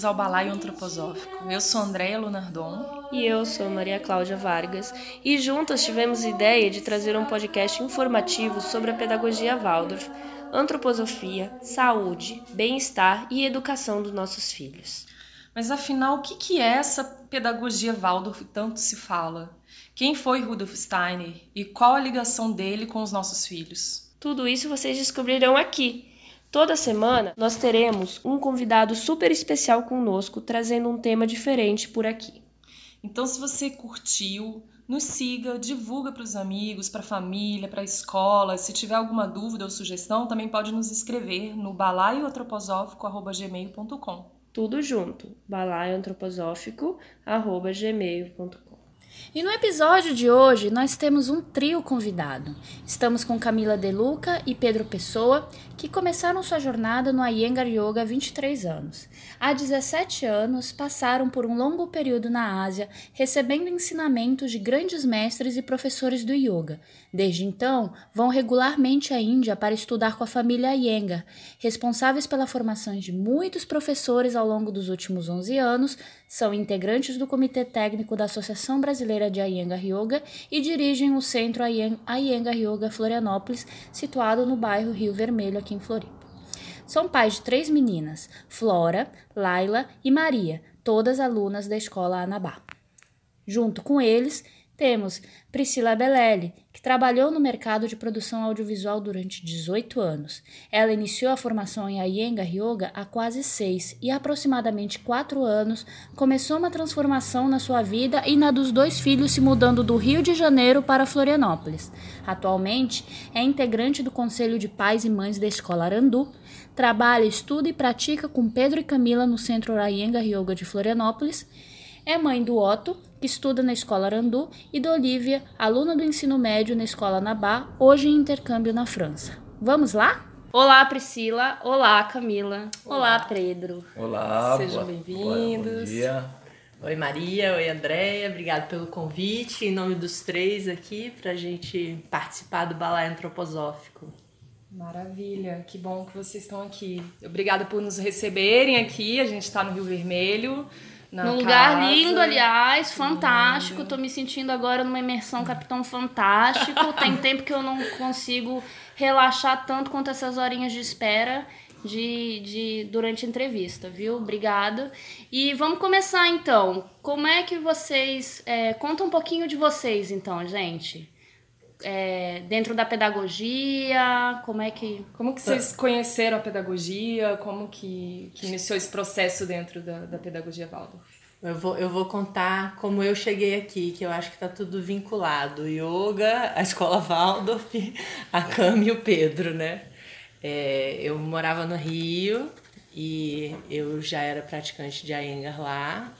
Bem-vindos ao Balaio Antroposófico. Eu sou Andréia Lunardon. E eu sou Maria Cláudia Vargas. E juntas tivemos ideia de trazer um podcast informativo sobre a pedagogia Waldorf, antroposofia, saúde, bem-estar e educação dos nossos filhos. Mas afinal, o que é essa pedagogia Waldorf que tanto se fala? Quem foi Rudolf Steiner e qual a ligação dele com os nossos filhos? Tudo isso vocês descobrirão aqui Toda semana nós teremos um convidado super especial conosco, trazendo um tema diferente por aqui. Então, se você curtiu, nos siga, divulga para os amigos, para a família, para a escola. Se tiver alguma dúvida ou sugestão, também pode nos escrever no balaioantroposófico.gmail.com. Tudo junto, balaioantroposófico.gmail.com. E no episódio de hoje nós temos um trio convidado. Estamos com Camila Deluca e Pedro Pessoa, que começaram sua jornada no Iyengar Yoga há 23 anos. Há 17 anos passaram por um longo período na Ásia, recebendo ensinamentos de grandes mestres e professores do yoga. Desde então, vão regularmente à Índia para estudar com a família Iyengar, responsáveis pela formação de muitos professores ao longo dos últimos 11 anos, são integrantes do Comitê Técnico da Associação Brasileira de Iyengar Yoga e dirigem o Centro Iyengar Yoga Florianópolis, situado no bairro Rio Vermelho, aqui em Floripa. São pais de três meninas, Flora, Laila e Maria, todas alunas da escola Anabá. Junto com eles, temos Priscila Belelli, que trabalhou no mercado de produção audiovisual durante 18 anos. Ela iniciou a formação em Iyengar Yoga há quase seis e, aproximadamente quatro anos, começou uma transformação na sua vida e na dos dois filhos se mudando do Rio de Janeiro para Florianópolis. Atualmente, é integrante do Conselho de Pais e Mães da Escola Arandu, trabalha, estuda e pratica com Pedro e Camila no Centro Iyengar Yoga de Florianópolis é mãe do Otto, que estuda na escola Arandu, e da Olivia, aluna do ensino médio na escola Nabá, hoje em intercâmbio na França. Vamos lá? Olá, Priscila. Olá, Camila. Olá, Olá Pedro. Olá, sejam bem-vindos. Bom dia. Oi, Maria. Oi, Andréia. Obrigada pelo convite. Em nome dos três aqui, para a gente participar do Balai Antroposófico. Maravilha, que bom que vocês estão aqui. Obrigada por nos receberem aqui. A gente está no Rio Vermelho. Na Num lugar casa. lindo, aliás, fantástico. Lindo. Tô me sentindo agora numa imersão Capitão Fantástico. Tem tempo que eu não consigo relaxar tanto quanto essas horinhas de espera de, de durante a entrevista, viu? Obrigada. E vamos começar então. Como é que vocês. É, conta um pouquinho de vocês, então, gente é, dentro da pedagogia? Como é que. Como que vocês conheceram a pedagogia? Como que, que iniciou esse processo dentro da, da pedagogia Waldorf? Eu vou, eu vou contar como eu cheguei aqui, que eu acho que está tudo vinculado. Yoga, a escola Waldorf, a Cami e o Pedro, né? É, eu morava no Rio e eu já era praticante de Iyengar lá.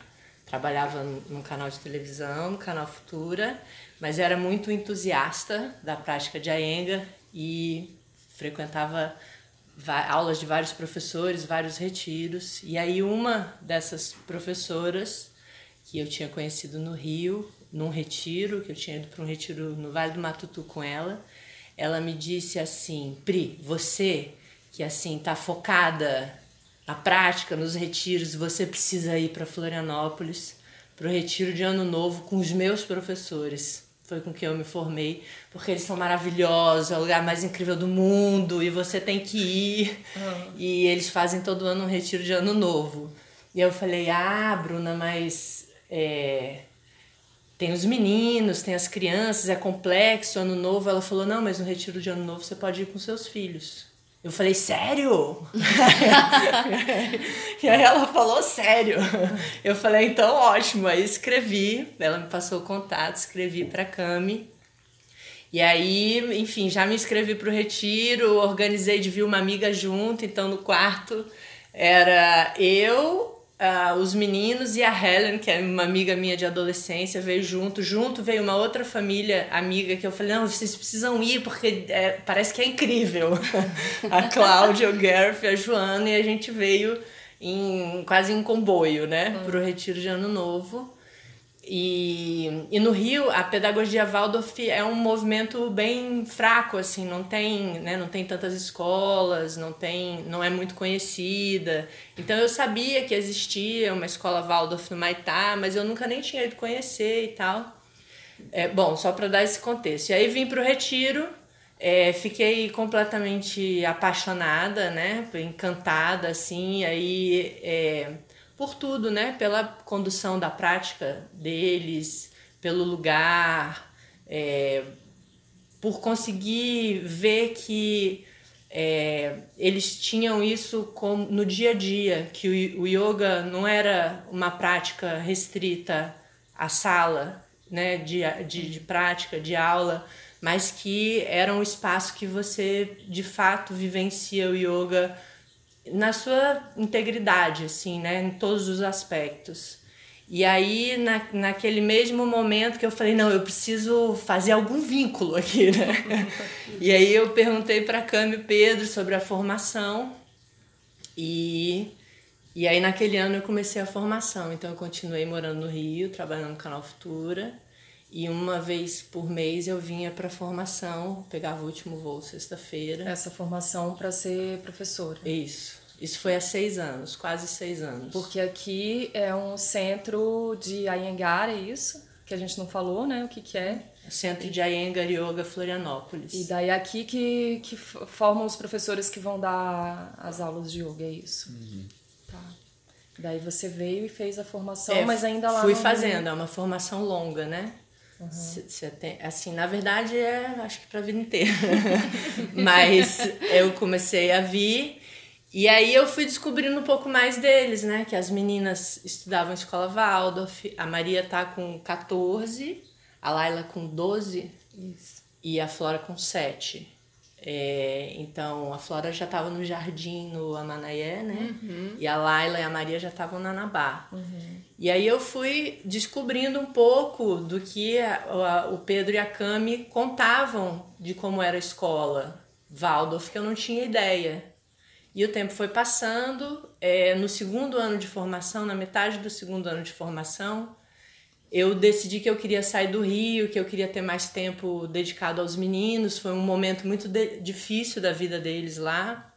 Trabalhava num canal de televisão, no canal Futura mas era muito entusiasta da prática de Aenga e frequentava aulas de vários professores, vários retiros. E aí uma dessas professoras que eu tinha conhecido no Rio, num retiro, que eu tinha ido para um retiro no Vale do Matutu com ela, ela me disse assim: "Pri, você que assim tá focada na prática, nos retiros, você precisa ir para Florianópolis, para o retiro de ano novo com os meus professores foi com quem eu me formei, porque eles são maravilhosos, é o lugar mais incrível do mundo e você tem que ir. Uhum. E eles fazem todo ano um retiro de ano novo. E eu falei: ah, Bruna, mas é, tem os meninos, tem as crianças, é complexo, ano novo. Ela falou: não, mas no retiro de ano novo você pode ir com seus filhos. Eu falei, sério? e aí ela falou, sério. Eu falei, então ótimo. Aí escrevi, ela me passou o contato, escrevi para Cami. E aí, enfim, já me inscrevi pro retiro, organizei de vir uma amiga junto, então no quarto era eu, uh, os meninos e a Helen, que é uma amiga minha de adolescência, veio junto. Junto veio uma outra família amiga que eu falei: não, vocês precisam ir porque é, parece que é incrível. a Cláudia, o Gareth, a Joana, e a gente veio em quase em comboio, né, uhum. pro retiro de Ano Novo. E, e no Rio, a pedagogia Waldorf é um movimento bem fraco, assim, não tem, né, não tem tantas escolas, não tem, não é muito conhecida. Então eu sabia que existia uma escola Waldorf no Maitá, mas eu nunca nem tinha ido conhecer e tal. É, bom, só para dar esse contexto. E aí vim para o Retiro, é, fiquei completamente apaixonada, né, encantada, assim, aí... É, por tudo, né? Pela condução da prática deles, pelo lugar, é, por conseguir ver que é, eles tinham isso como, no dia a dia, que o, o yoga não era uma prática restrita à sala né, de, de, de prática, de aula, mas que era um espaço que você de fato vivencia o yoga na sua integridade, assim, né? Em todos os aspectos. E aí, na, naquele mesmo momento que eu falei, não, eu preciso fazer algum vínculo aqui, né? e aí eu perguntei para Cami Pedro sobre a formação e, e aí naquele ano eu comecei a formação. Então eu continuei morando no Rio, trabalhando no Canal Futura. E uma vez por mês eu vinha para formação, pegava o último voo sexta-feira. Essa formação para ser professora. Isso. Isso foi há seis anos, quase seis anos. Porque aqui é um centro de Ayengar, é isso? Que a gente não falou, né? O que, que é? Centro de Ayengar Yoga Florianópolis. E daí é aqui que, que formam os professores que vão dar as aulas de yoga, é isso? Uhum. Tá. Daí você veio e fez a formação, é, mas ainda lá Fui fazendo, é uma formação longa, né? Uhum. tem, assim, na verdade é acho que para a vida inteira. Mas eu comecei a vir e aí eu fui descobrindo um pouco mais deles, né? Que as meninas estudavam em escola Waldorf, a Maria tá com 14, a Laila com 12 Isso. e a Flora com 7. É, então a Flora já estava no jardim no Amanaé, né? Uhum. E a Laila e a Maria já estavam na Nabá. Uhum. E aí eu fui descobrindo um pouco do que a, a, o Pedro e a Cami contavam de como era a escola Waldorf, que eu não tinha ideia. E o tempo foi passando. É, no segundo ano de formação, na metade do segundo ano de formação, eu decidi que eu queria sair do Rio, que eu queria ter mais tempo dedicado aos meninos. Foi um momento muito difícil da vida deles lá.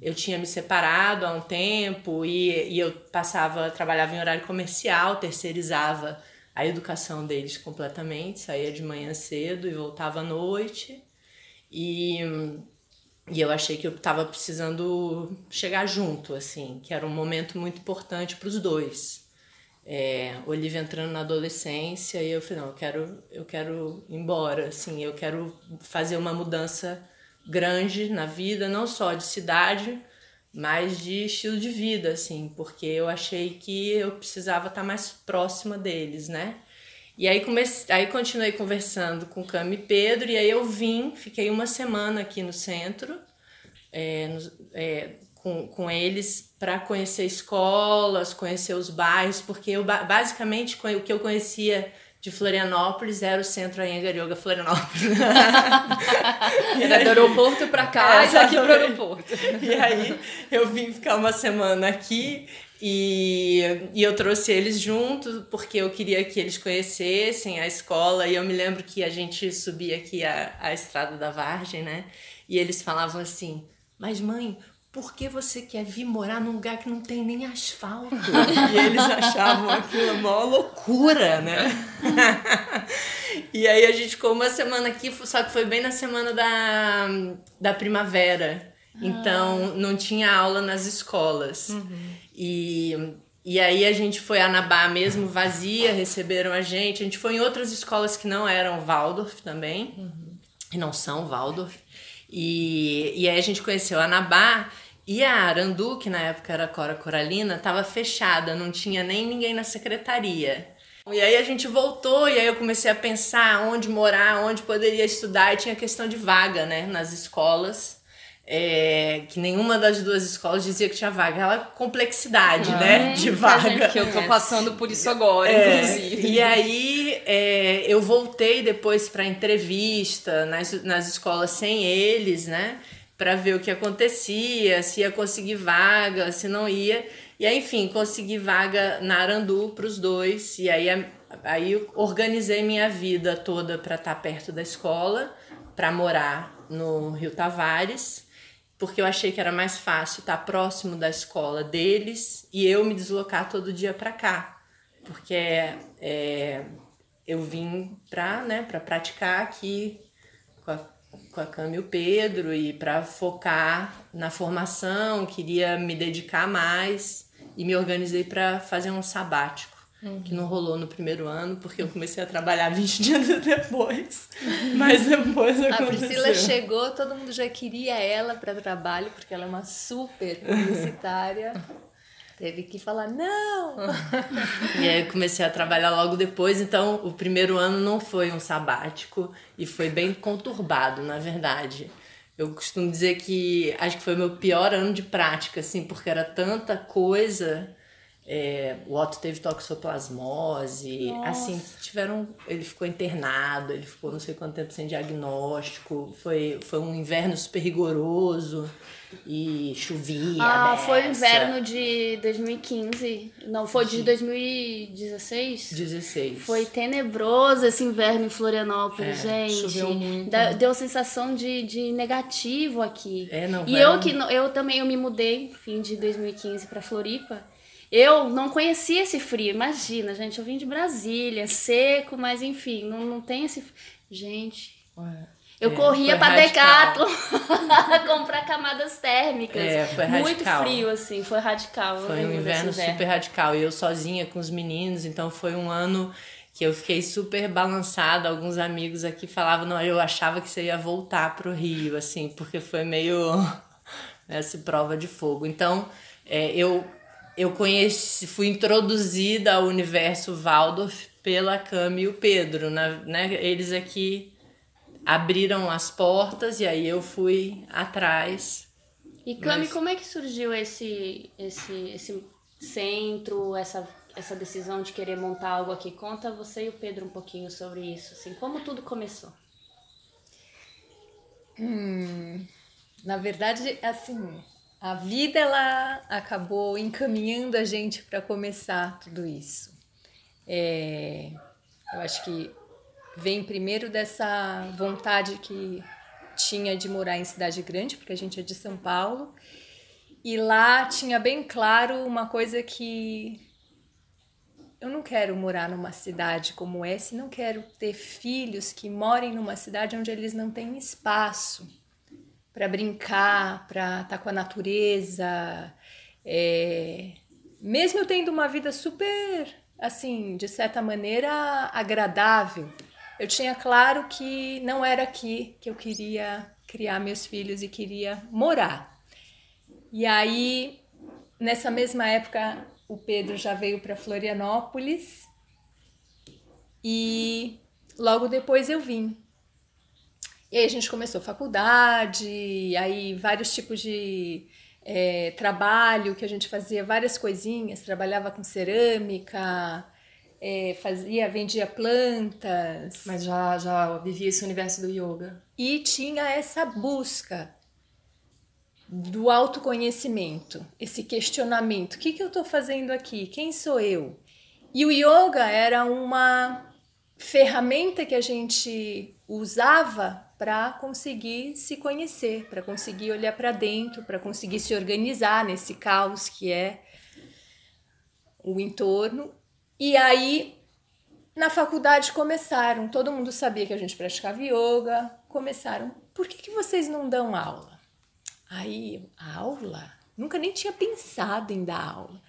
Eu tinha me separado há um tempo e, e eu passava, trabalhava em horário comercial, terceirizava a educação deles completamente, saía de manhã cedo e voltava à noite. E e eu achei que eu estava precisando chegar junto, assim, que era um momento muito importante para os dois. É, Olivia entrando na adolescência e eu falei, não, eu quero, eu quero ir embora, assim, eu quero fazer uma mudança grande na vida, não só de cidade, mas de estilo de vida, assim, porque eu achei que eu precisava estar mais próxima deles, né? E aí, comecei, aí continuei conversando com Cami e Pedro, e aí eu vim, fiquei uma semana aqui no centro, é, é, com, com eles, para conhecer escolas, conhecer os bairros, porque eu basicamente o que eu conhecia de Florianópolis era o centro Anhangar Yoga Florianópolis. era do aeroporto para cá é, e para o aeroporto. E aí eu vim ficar uma semana aqui e, e eu trouxe eles junto porque eu queria que eles conhecessem a escola. E eu me lembro que a gente subia aqui a, a estrada da Vargem, né? E eles falavam assim: Mas mãe, por que você quer vir morar num lugar que não tem nem asfalto? e eles achavam aquilo uma loucura, né? e aí a gente ficou uma semana aqui, só que foi bem na semana da, da primavera. Então ah. não tinha aula nas escolas. Uhum. E, e aí a gente foi a Nabá mesmo, vazia, receberam a gente. A gente foi em outras escolas que não eram Waldorf também, uhum. e não são Waldorf. E, e aí a gente conheceu a Nabá e a Arandu, que na época era Cora Coralina, estava fechada, não tinha nem ninguém na secretaria. E aí a gente voltou e aí eu comecei a pensar onde morar, onde poderia estudar e tinha questão de vaga, né, nas escolas é, que nenhuma das duas escolas dizia que tinha vaga. Aquela complexidade, ah, né, de vaga. Que eu tô passando por isso agora, é, inclusive. E aí é, eu voltei depois para entrevista nas, nas escolas sem eles, né, para ver o que acontecia, se ia conseguir vaga, se não ia. E aí, enfim, consegui vaga na Arandu para os dois. E aí, aí organizei minha vida toda para estar tá perto da escola, para morar no Rio Tavares, porque eu achei que era mais fácil estar tá próximo da escola deles e eu me deslocar todo dia para cá, porque é, eu vim para né, pra praticar aqui com a, com a Cami e o Pedro e para focar na formação, queria me dedicar mais e me organizei para fazer um sabático. Uhum. Que não rolou no primeiro ano, porque eu comecei a trabalhar 20 dias depois. Mas depois aconteceu. A Priscila chegou, todo mundo já queria ela para trabalho, porque ela é uma super publicitária. Teve que falar, não! e aí comecei a trabalhar logo depois, então o primeiro ano não foi um sabático e foi bem conturbado, na verdade. Eu costumo dizer que acho que foi meu pior ano de prática, assim, porque era tanta coisa. É, o Otto teve toxoplasmose, Nossa. assim, tiveram. Ele ficou internado, ele ficou não sei quanto tempo sem diagnóstico, foi, foi um inverno super rigoroso e chovia. Ah, foi o inverno de 2015. Não, foi de 2016? 16. Foi tenebroso esse inverno em Florianópolis, é, gente. Choveu muito. Deu sensação de, de negativo aqui. É, não, e eu que eu também eu me mudei fim de 2015 para Floripa. Eu não conhecia esse frio. Imagina, gente, eu vim de Brasília, seco, mas enfim, não, não tem esse. Gente. Ué. Eu é, corria pra Decathlon comprar camadas térmicas. É, foi radical. Muito frio, assim, foi radical. Foi um inverno super radical. E eu sozinha com os meninos, então foi um ano que eu fiquei super balançada. Alguns amigos aqui falavam, não, eu achava que você ia voltar pro Rio, assim, porque foi meio essa prova de fogo. Então, é, eu, eu conheci, fui introduzida ao universo Waldorf pela Cami e o Pedro, né? Eles aqui abriram as portas e aí eu fui atrás. E Cami, Mas... como é que surgiu esse, esse, esse centro, essa, essa decisão de querer montar algo aqui? Conta você e o Pedro um pouquinho sobre isso, assim, como tudo começou. Hum, na verdade, assim, a vida ela acabou encaminhando a gente para começar tudo isso. É, eu acho que vem primeiro dessa vontade que tinha de morar em cidade grande, porque a gente é de São Paulo. E lá tinha bem claro uma coisa que eu não quero morar numa cidade como essa, não quero ter filhos que morem numa cidade onde eles não têm espaço para brincar, para estar tá com a natureza. É... Mesmo eu tendo uma vida super, assim, de certa maneira agradável, eu tinha claro que não era aqui que eu queria criar meus filhos e queria morar. E aí, nessa mesma época, o Pedro já veio para Florianópolis e logo depois eu vim. E aí a gente começou faculdade, aí vários tipos de é, trabalho que a gente fazia, várias coisinhas, trabalhava com cerâmica, é, fazia, vendia plantas. Mas já, já vivia esse universo do yoga. E tinha essa busca do autoconhecimento, esse questionamento: o que, que eu estou fazendo aqui? Quem sou eu? E o yoga era uma ferramenta que a gente usava para conseguir se conhecer, para conseguir olhar para dentro, para conseguir se organizar nesse caos que é o entorno e aí, na faculdade começaram, todo mundo sabia que a gente praticava yoga, começaram, por que, que vocês não dão aula? Aí, aula? Nunca nem tinha pensado em dar aula.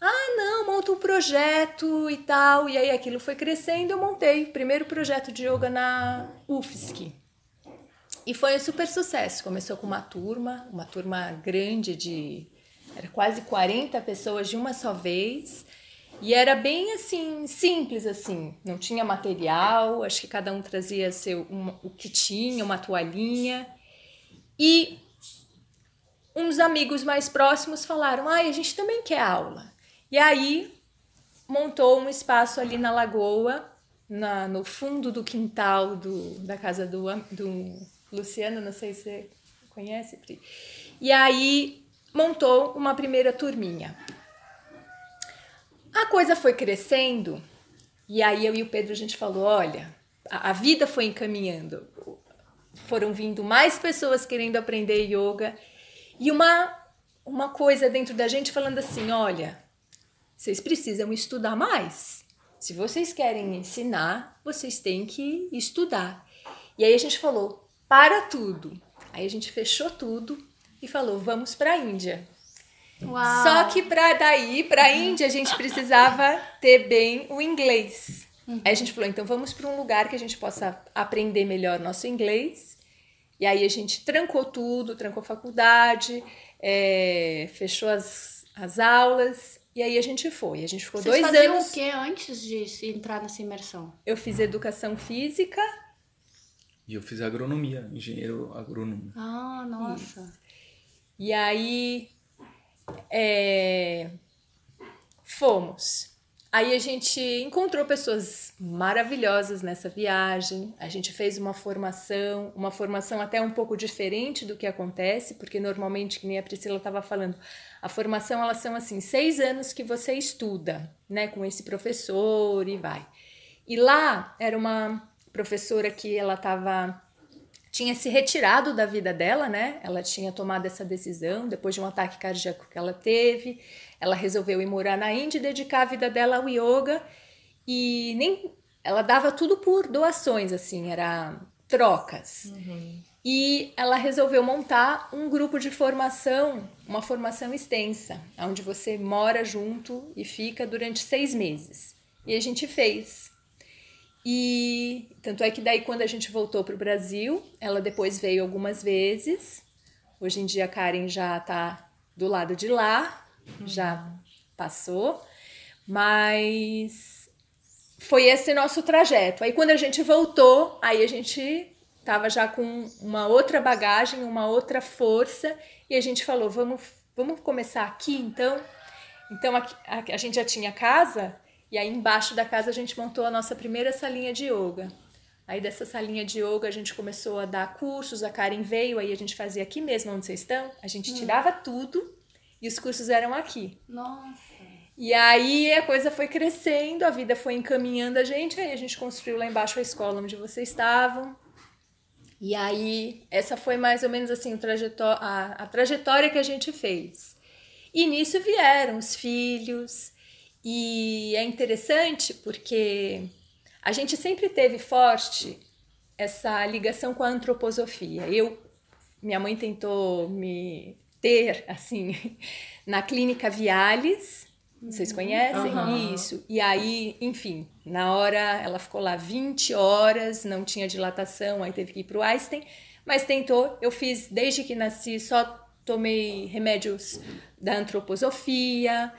Ah, não, monta um projeto e tal. E aí aquilo foi crescendo, eu montei o primeiro projeto de yoga na UFSC. E foi um super sucesso. Começou com uma turma, uma turma grande de. Era quase 40 pessoas de uma só vez. E era bem assim, simples assim, não tinha material, acho que cada um trazia seu, um, o que tinha, uma toalhinha. E uns amigos mais próximos falaram: ai, a gente também quer aula. E aí montou um espaço ali na lagoa, na, no fundo do quintal do, da casa do, do Luciano, não sei se você conhece, Pri. E aí montou uma primeira turminha. coisa foi crescendo, e aí eu e o Pedro a gente falou: olha, a, a vida foi encaminhando. Foram vindo mais pessoas querendo aprender yoga. E uma, uma coisa dentro da gente falando assim: olha, vocês precisam estudar mais. Se vocês querem ensinar, vocês têm que estudar. E aí a gente falou: para tudo. Aí a gente fechou tudo e falou: vamos para a Índia. Uau. Só que para daí, para a Índia, a gente precisava ter bem o inglês. Aí a gente falou: então vamos para um lugar que a gente possa aprender melhor nosso inglês. E aí a gente trancou tudo, trancou a faculdade, é, fechou as, as aulas. E aí a gente foi. A gente ficou Vocês dois anos. o que antes de entrar nessa imersão? Eu fiz educação física E eu fiz agronomia, engenheiro agrônomo. Ah, nossa. E aí é, fomos. Aí a gente encontrou pessoas maravilhosas nessa viagem. A gente fez uma formação, uma formação até um pouco diferente do que acontece, porque normalmente, que nem a Priscila estava falando, a formação elas são assim seis anos que você estuda, né, com esse professor e vai. E lá era uma professora que ela estava tinha se retirado da vida dela, né? Ela tinha tomado essa decisão depois de um ataque cardíaco que ela teve. Ela resolveu ir morar na Índia e dedicar a vida dela ao yoga. E nem ela dava tudo por doações, assim, era trocas. E ela resolveu montar um grupo de formação, uma formação extensa, onde você mora junto e fica durante seis meses. E a gente fez. E tanto é que daí quando a gente voltou para o Brasil, ela depois veio algumas vezes. Hoje em dia a Karen já está do lado de lá, já passou, mas foi esse nosso trajeto. Aí quando a gente voltou, aí a gente tava já com uma outra bagagem, uma outra força, e a gente falou, vamos, vamos começar aqui então. Então aqui- a, a gente já tinha casa, e aí embaixo da casa a gente montou a nossa primeira salinha de yoga. Aí dessa salinha de yoga a gente começou a dar cursos, a Karen veio, aí a gente fazia aqui mesmo onde vocês estão, a gente tirava tudo e os cursos eram aqui. Nossa. E aí a coisa foi crescendo, a vida foi encaminhando a gente, aí a gente construiu lá embaixo a escola onde vocês estavam. E aí essa foi mais ou menos assim a, a trajetória que a gente fez. E nisso vieram os filhos, e é interessante porque a gente sempre teve forte essa ligação com a antroposofia. Eu, minha mãe tentou me ter assim na clínica Viales, vocês conhecem Aham. isso? E aí, enfim, na hora ela ficou lá 20 horas, não tinha dilatação, aí teve que ir pro Einstein, mas tentou. Eu fiz desde que nasci, só tomei remédios da antroposofia,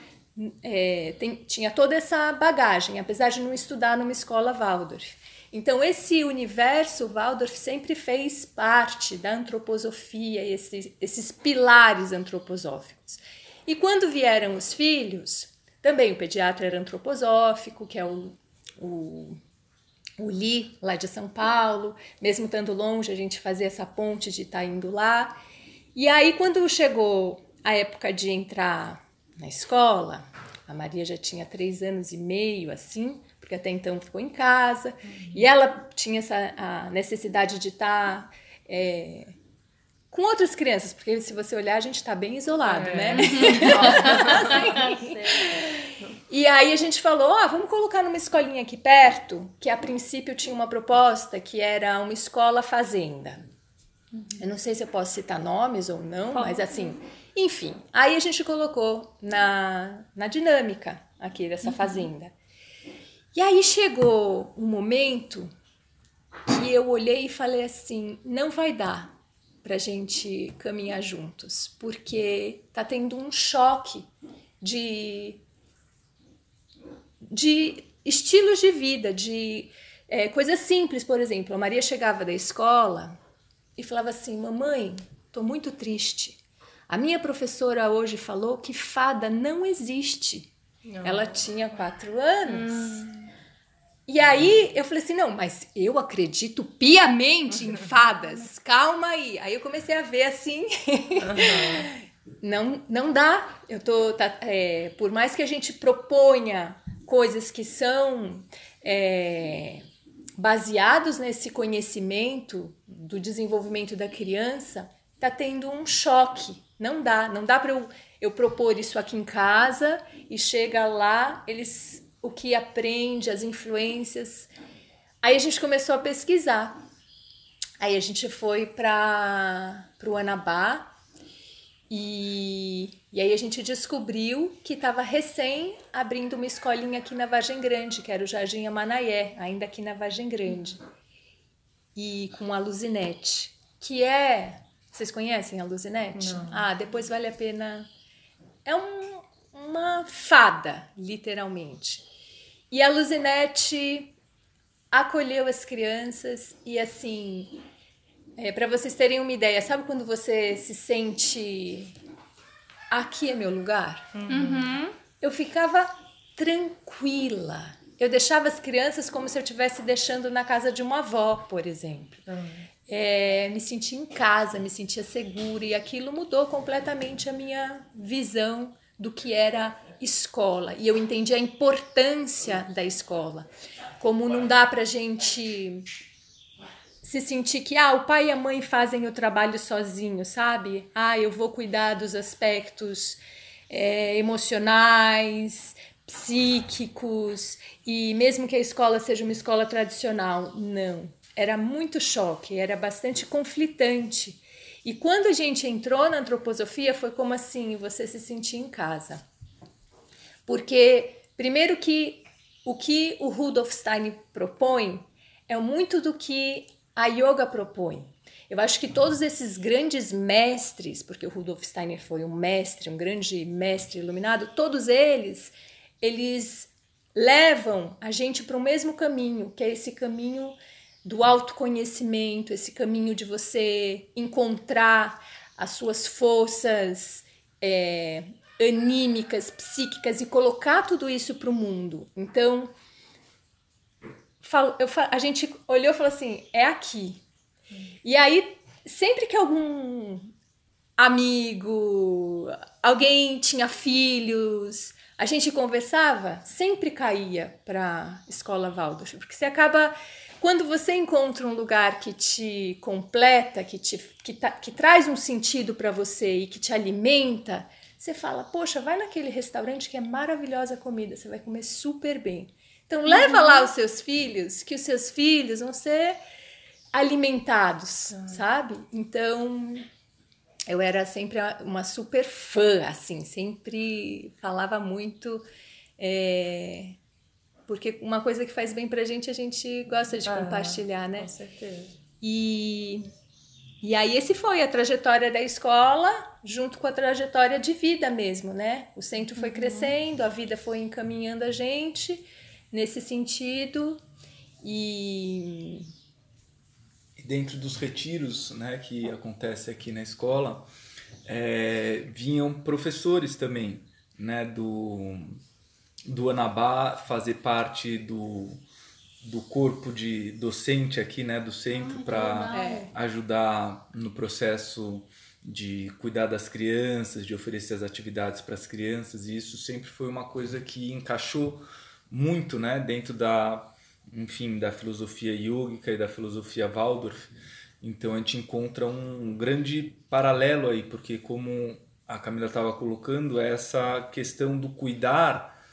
é, tem- tinha toda essa bagagem, apesar de não estudar numa escola Waldorf. Então, esse universo Waldorf sempre fez parte da antroposofia, esses, esses pilares antroposóficos. E quando vieram os filhos, também o pediatra era antroposófico, que é o, o, o Li, lá de São Paulo. Mesmo estando longe, a gente fazia essa ponte de estar indo lá. E aí, quando chegou a época de entrar na escola, a Maria já tinha três anos e meio, assim, porque até então ficou em casa, e ela tinha essa a necessidade de estar é, com outras crianças, porque se você olhar, a gente está bem isolado, né? E aí a gente falou, ah, vamos colocar numa escolinha aqui perto, que a princípio tinha uma proposta que era uma escola fazenda. Eu não sei se eu posso citar nomes ou não, mas assim, enfim. Aí a gente colocou na, na dinâmica aqui dessa fazenda. E aí chegou um momento que eu olhei e falei assim, não vai dar pra gente caminhar juntos, porque tá tendo um choque de de estilos de vida, de é, coisas simples, por exemplo. A Maria chegava da escola e falava assim: Mamãe, tô muito triste. A minha professora hoje falou que fada não existe. Ela tinha quatro anos. E aí eu falei assim: não, mas eu acredito piamente em fadas. Calma aí. Aí eu comecei a ver assim. não, não dá. Eu tô, tá, é, por mais que a gente proponha coisas que são é, baseados nesse conhecimento do desenvolvimento da criança, tá tendo um choque. Não dá, não dá para eu, eu propor isso aqui em casa e chega lá, eles o que aprende, as influências. Aí a gente começou a pesquisar. Aí a gente foi para o Anabá e, e aí a gente descobriu que estava recém abrindo uma escolinha aqui na Vargem Grande, que era o Jardim Amanaé, ainda aqui na Vargem Grande. E com a Luzinete, que é... Vocês conhecem a Luzinete? Não. Ah, depois vale a pena... É um, uma fada, literalmente. E a Luzinete acolheu as crianças e assim, é, para vocês terem uma ideia, sabe quando você se sente aqui é meu lugar? Uhum. Eu ficava tranquila. Eu deixava as crianças como se eu estivesse deixando na casa de uma avó, por exemplo. É, me sentia em casa, me sentia segura e aquilo mudou completamente a minha visão do que era escola. E eu entendi a importância da escola. Como não dá pra gente se sentir que ah, o pai e a mãe fazem o trabalho sozinho, sabe? Ah, eu vou cuidar dos aspectos é, emocionais, psíquicos, e mesmo que a escola seja uma escola tradicional, não. Era muito choque, era bastante conflitante. E quando a gente entrou na antroposofia, foi como assim, você se sentir em casa. Porque, primeiro que o que o Rudolf Stein propõe é muito do que a yoga propõe. Eu acho que todos esses grandes mestres, porque o Rudolf Steiner foi um mestre, um grande mestre iluminado, todos eles, eles levam a gente para o mesmo caminho, que é esse caminho do autoconhecimento, esse caminho de você encontrar as suas forças é, anímicas, psíquicas e colocar tudo isso para o mundo. Então, eu, a gente olhou e falou assim: é aqui. E aí, sempre que algum amigo, alguém tinha filhos, a gente conversava, sempre caía para escola Waldorf, porque você acaba quando você encontra um lugar que te completa, que te que, tá, que traz um sentido para você e que te alimenta, você fala, poxa, vai naquele restaurante que é maravilhosa a comida, você vai comer super bem. Então leva lá os seus filhos, que os seus filhos vão ser alimentados, sabe? Então eu era sempre uma super fã, assim, sempre falava muito. É, porque uma coisa que faz bem pra gente, a gente gosta de Ah, compartilhar, né? Com certeza. E, e aí esse foi a trajetória da escola, junto com a trajetória de vida mesmo, né? O centro foi crescendo, a vida foi encaminhando a gente nesse sentido. E E dentro dos retiros né, que acontece aqui na escola, é, vinham professores também né, do, do Anabá fazer parte do, do corpo de docente aqui né, do centro para É. ajudar no processo de cuidar das crianças, de oferecer as atividades para as crianças, e isso sempre foi uma coisa que encaixou muito né, dentro da, enfim, da filosofia yógica e da filosofia Waldorf. Então a gente encontra um grande paralelo aí, porque como a Camila estava colocando, é essa questão do cuidar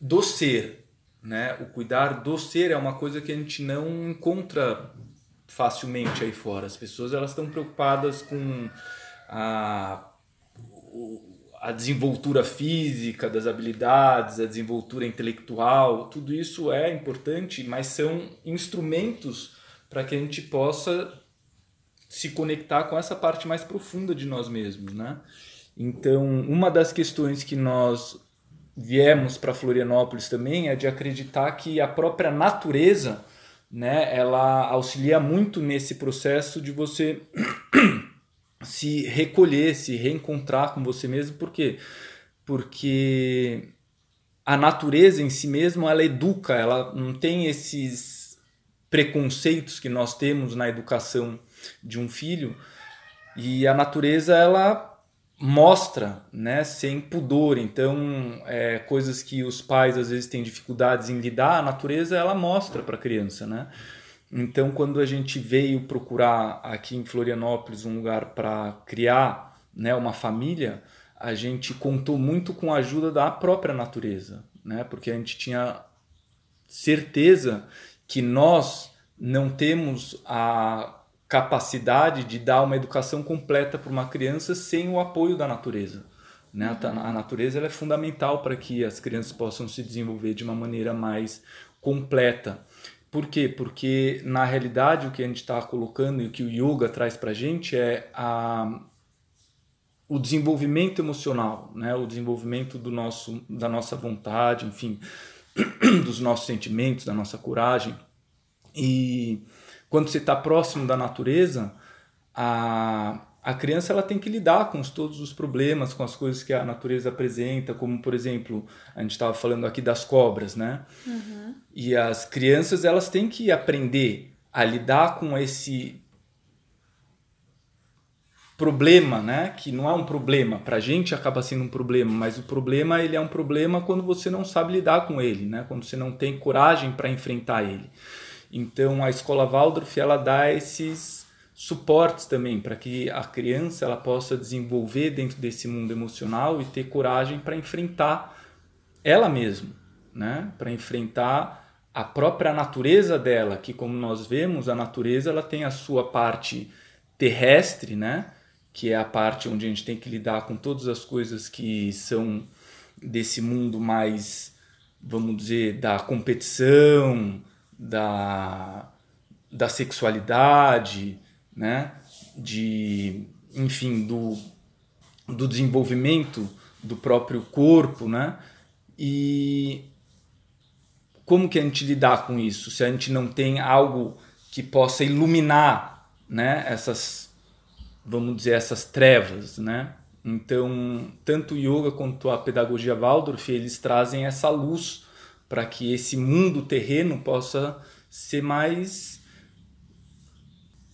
do ser, né? O cuidar do ser é uma coisa que a gente não encontra facilmente aí fora. As pessoas elas estão preocupadas com a a desenvoltura física das habilidades, a desenvoltura intelectual, tudo isso é importante, mas são instrumentos para que a gente possa se conectar com essa parte mais profunda de nós mesmos, né? Então, uma das questões que nós viemos para Florianópolis também é de acreditar que a própria natureza, né, ela auxilia muito nesse processo de você se recolher, se reencontrar com você mesmo, por quê? Porque a natureza em si mesma, ela educa, ela não tem esses preconceitos que nós temos na educação de um filho, e a natureza ela mostra, né, sem pudor. Então, é, coisas que os pais às vezes têm dificuldades em lidar, a natureza ela mostra para a criança, né? Então, quando a gente veio procurar aqui em Florianópolis um lugar para criar, né, uma família, a gente contou muito com a ajuda da própria natureza, né? Porque a gente tinha certeza que nós não temos a capacidade de dar uma educação completa para uma criança sem o apoio da natureza. Né? A natureza é fundamental para que as crianças possam se desenvolver de uma maneira mais completa. Por quê? Porque na realidade o que a gente está colocando e o que o yoga traz para a gente é a, o desenvolvimento emocional, né? o desenvolvimento do nosso, da nossa vontade, enfim, dos nossos sentimentos, da nossa coragem. E quando você está próximo da natureza, a, a criança ela tem que lidar com todos os problemas, com as coisas que a natureza apresenta, como por exemplo, a gente estava falando aqui das cobras, né? Uhum. E as crianças elas têm que aprender a lidar com esse problema, né? Que não é um problema, para a gente acaba sendo um problema, mas o problema ele é um problema quando você não sabe lidar com ele, né? Quando você não tem coragem para enfrentar ele. Então a escola Waldorf ela dá esses suportes também para que a criança ela possa desenvolver dentro desse mundo emocional e ter coragem para enfrentar ela mesma, né? Para enfrentar a própria natureza dela, que como nós vemos, a natureza ela tem a sua parte terrestre, né? Que é a parte onde a gente tem que lidar com todas as coisas que são desse mundo mais, vamos dizer, da competição, da, da sexualidade, né? de, enfim, do, do desenvolvimento do próprio corpo, né? E como que a gente lidar com isso? Se a gente não tem algo que possa iluminar, né? Essas, vamos dizer, essas trevas, né? Então, tanto o yoga quanto a pedagogia Waldorf, eles trazem essa luz para que esse mundo terreno possa ser mais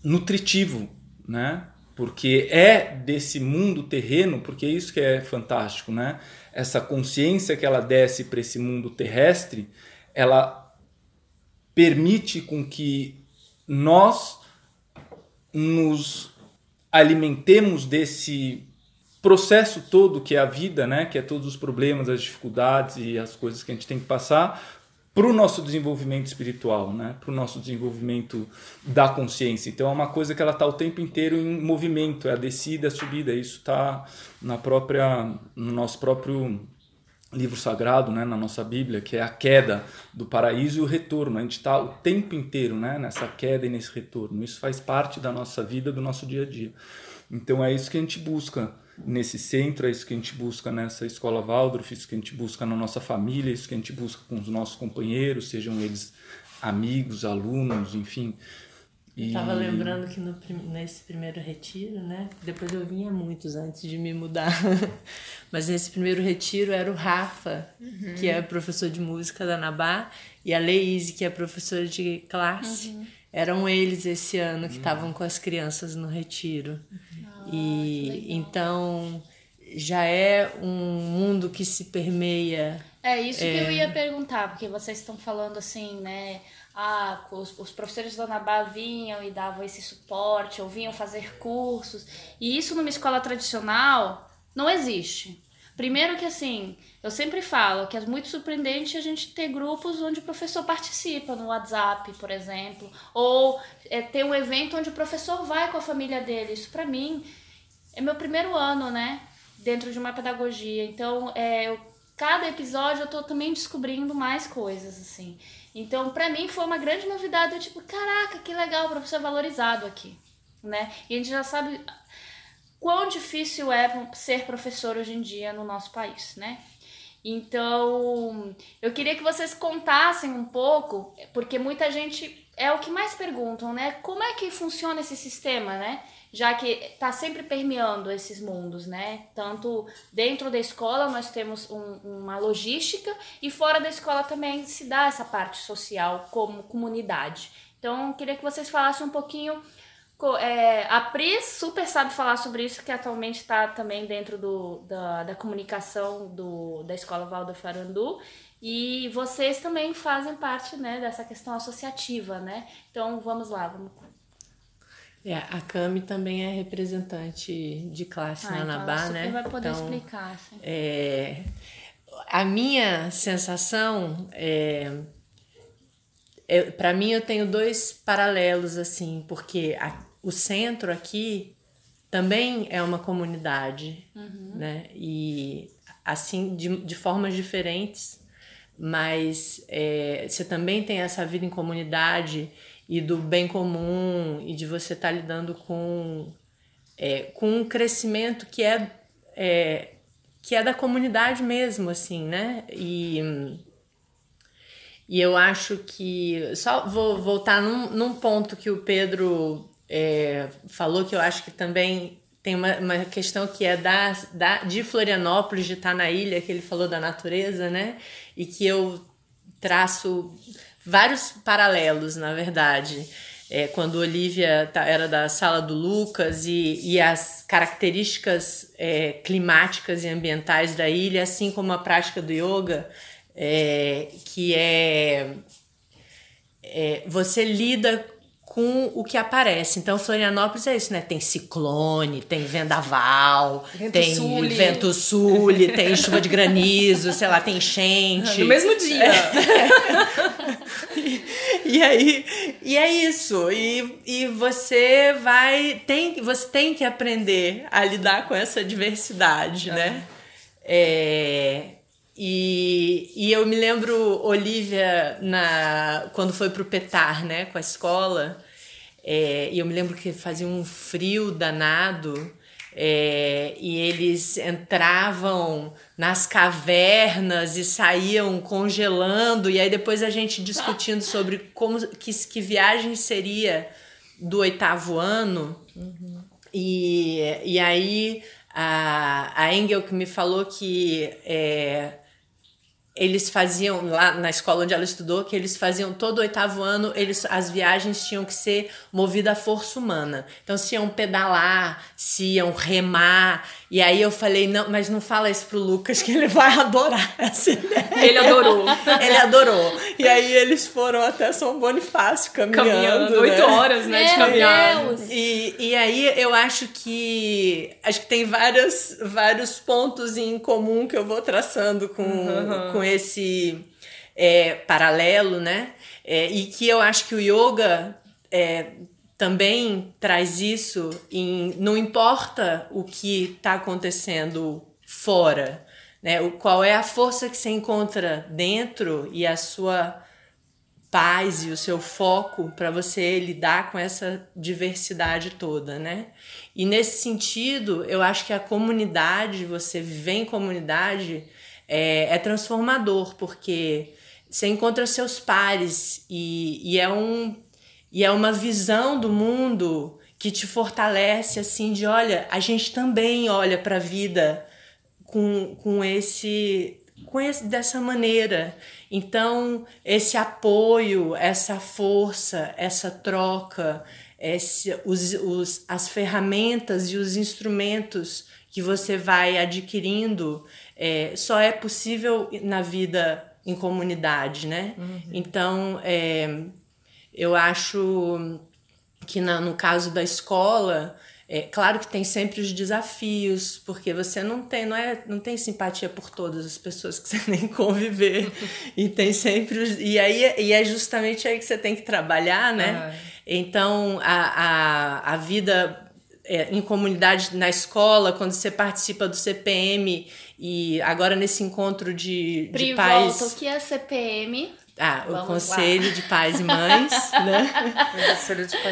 nutritivo, né? Porque é desse mundo terreno, porque é isso que é fantástico, né? Essa consciência que ela desce para esse mundo terrestre, ela permite com que nós nos alimentemos desse processo todo que é a vida, né, que é todos os problemas, as dificuldades e as coisas que a gente tem que passar para o nosso desenvolvimento espiritual, né, para o nosso desenvolvimento da consciência. Então é uma coisa que ela está o tempo inteiro em movimento, é a descida, a subida. Isso está na própria, no nosso próprio livro sagrado, né, na nossa Bíblia, que é a queda do paraíso e o retorno. A gente está o tempo inteiro, né, nessa queda e nesse retorno. Isso faz parte da nossa vida, do nosso dia a dia. Então é isso que a gente busca nesse centro, é isso que a gente busca nessa escola Waldorf, é isso que a gente busca na nossa família, é isso que a gente busca com os nossos companheiros, sejam eles amigos, alunos, enfim. E... Tava lembrando que no, nesse primeiro retiro, né? Depois eu vinha muitos antes de me mudar. Mas nesse primeiro retiro era o Rafa, uhum. que é professor de música da Nabá, e a Leise, que é professora de classe. Uhum. Eram eles esse ano que estavam com as crianças no retiro. E então já é um mundo que se permeia. É isso é... que eu ia perguntar, porque vocês estão falando assim, né? Ah, os, os professores da Nabá vinham e davam esse suporte, ou vinham fazer cursos. E isso numa escola tradicional não existe. Primeiro que assim, eu sempre falo que é muito surpreendente a gente ter grupos onde o professor participa no WhatsApp, por exemplo, ou é, ter um evento onde o professor vai com a família dele. Isso para mim é meu primeiro ano, né, dentro de uma pedagogia. Então, é, eu, cada episódio eu tô também descobrindo mais coisas assim. Então, para mim foi uma grande novidade, eu tipo, caraca, que legal, o professor valorizado aqui, né? E a gente já sabe quão difícil é ser professor hoje em dia no nosso país, né? Então, eu queria que vocês contassem um pouco, porque muita gente é o que mais perguntam, né? Como é que funciona esse sistema, né? Já que está sempre permeando esses mundos, né? Tanto dentro da escola nós temos um, uma logística e fora da escola também se dá essa parte social como comunidade. Então, eu queria que vocês falassem um pouquinho é, a Pri super sabe falar sobre isso, que atualmente está também dentro do, da, da comunicação do, da Escola Waldorf Arandu. E vocês também fazem parte né, dessa questão associativa, né? Então vamos lá, vamos. É, a Cami também é representante de classe Ah, na então Anabá, né? vai poder Então, explicar. Assim. É, a minha sensação é, é para mim eu tenho dois paralelos assim, porque a- o centro aqui também é uma comunidade, né? E assim de, de formas diferentes, mas é, você também tem essa vida em comunidade e do bem comum e de você estar lidando com é, com um crescimento que é, é que é da comunidade mesmo, assim, né? E, e eu acho que. Só vou voltar num, num ponto que o Pedro é, falou, que eu acho que também tem uma, uma questão que é da, da, de Florianópolis, de estar na ilha, que ele falou da natureza, né? E que eu traço vários paralelos, na verdade. É, quando Olivia tá- era da sala do Lucas e, e as características é, climáticas e ambientais da ilha, assim como a prática do yoga, é, que é, é, você lida com o que aparece. Então, Florianópolis é isso, né? Tem ciclone, tem vendaval, Vento tem sul. vento sul, tem chuva de granizo, sei lá, tem enchente. No mesmo dia. E aí, e é isso. E, e você vai. Tem, você tem que aprender a lidar com essa diversidade, né? É, e, e eu me lembro, Olivia, na, quando foi pro Petar, né, com a escola, é, e eu me lembro que fazia um frio danado. é, e eles entravam nas cavernas e saíam congelando, e aí depois a gente discutindo sobre como que, que viagem seria do oitavo ano. E, e aí a, a Engel que me falou que é, eles faziam lá na escola onde ela estudou que eles faziam todo o oitavo ano eles as viagens tinham que ser movidas à força humana. Então se iam pedalar se iam remar e aí eu falei não mas não fala isso pro Lucas que ele vai adorar essa ideia Ele adorou. ele adorou e aí eles foram até São Bonifácio caminhando Caminhando, oito né? horas, né, de Meu caminhada. Deus! E, e aí eu acho que acho que tem várias, vários pontos em comum que eu vou traçando com, com esse é, paralelo, né? É, e que eu acho que o yoga é, também traz isso em não importa o que está acontecendo fora, né? O, qual é a força que você encontra dentro e a sua paz e o seu foco para você lidar com essa diversidade toda, né? E nesse sentido, eu acho que a comunidade, você viver em comunidade, é, é transformador, porque você encontra seus pares e, e, é um, e é uma visão do mundo que te fortalece, assim, de olha, a gente também olha para a vida com, com esse com esse, dessa maneira. Então, esse apoio, essa força, essa troca, esse, os, os, as ferramentas e os instrumentos que você vai adquirindo é, só é possível na vida em comunidade, né? Então, é, eu acho que na, no caso da escola, é claro que tem sempre os desafios, porque você não tem, não é, não tem simpatia por todas as pessoas que você tem que conviver. e tem sempre os, e aí e é justamente aí que você tem que trabalhar, né? Então, a, a, a vida é, em comunidade na escola, quando você participa do CPM e agora nesse encontro de, Pri, de pais. volta, o que é CPM? Ah, o Vamos Conselho de Pais e Mães, né?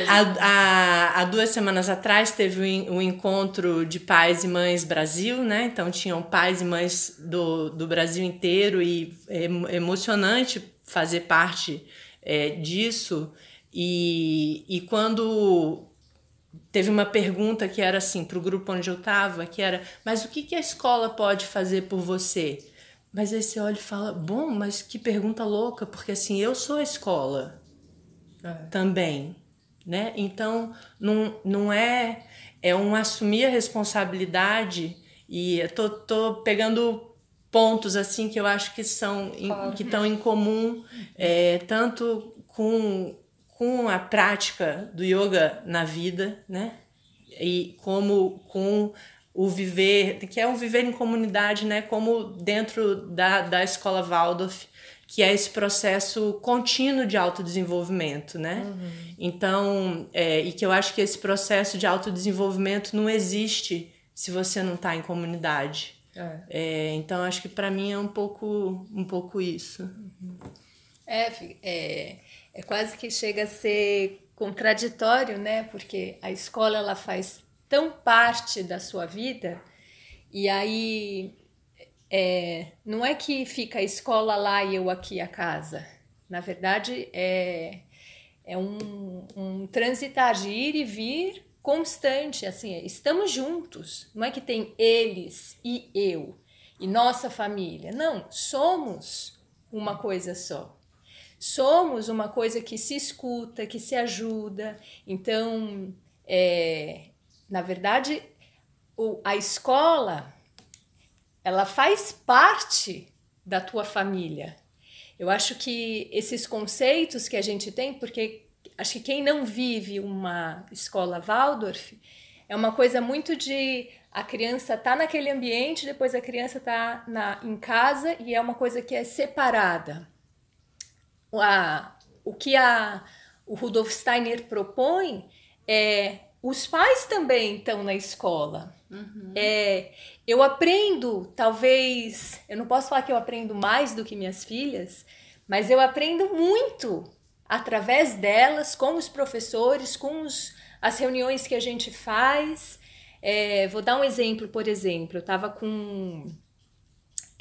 Há, há, há duas semanas atrás teve o o encontro de pais e mães Brasil, né? Então tinham pais e mães do, do Brasil inteiro e é emo- emocionante fazer parte é, disso. E, e quando teve uma pergunta que era assim para o grupo onde eu estava, que era, mas o que, que a escola pode fazer por você? Mas aí você olha e fala, bom, mas que pergunta louca, porque assim, eu sou a escola também. né? Então, não, não é é um assumir a responsabilidade e eu tô, tô pegando pontos assim que eu acho que são claro. que estão em comum é, tanto com com a prática do yoga na vida, né? E como com o viver, que é o viver em comunidade, né? Como dentro da, da escola Waldorf, que é esse processo contínuo de autodesenvolvimento, né? Uhum. Então, é, e que eu acho que esse processo de autodesenvolvimento não existe se você não está em comunidade. É. É, então, acho que para mim é um pouco, um pouco isso. Uhum. É, é, é quase que chega a ser contraditório, né? Porque a escola ela faz tão parte da sua vida e aí é, não é que fica a escola lá e eu aqui a casa. Na verdade, é, é um, um transitar de ir e vir constante. Assim, estamos juntos. Não é que tem eles e eu e nossa família. Não, somos uma coisa só. Somos uma coisa que se escuta, que se ajuda. Então, é, na verdade, o, a escola ela faz parte da tua família. Eu acho que esses conceitos que a gente tem, porque acho que quem não vive uma escola Waldorf é uma coisa muito de a criança tá naquele ambiente, depois a criança tá na, em casa e é uma coisa que é separada. A, o que a, o Rudolf Steiner propõe é os pais também estão na escola. Uhum. É, eu aprendo, talvez, eu não posso falar que eu aprendo mais do que minhas filhas, mas eu aprendo muito através delas, com os professores, com os, as reuniões que a gente faz. É, vou dar um exemplo, por exemplo, eu estava com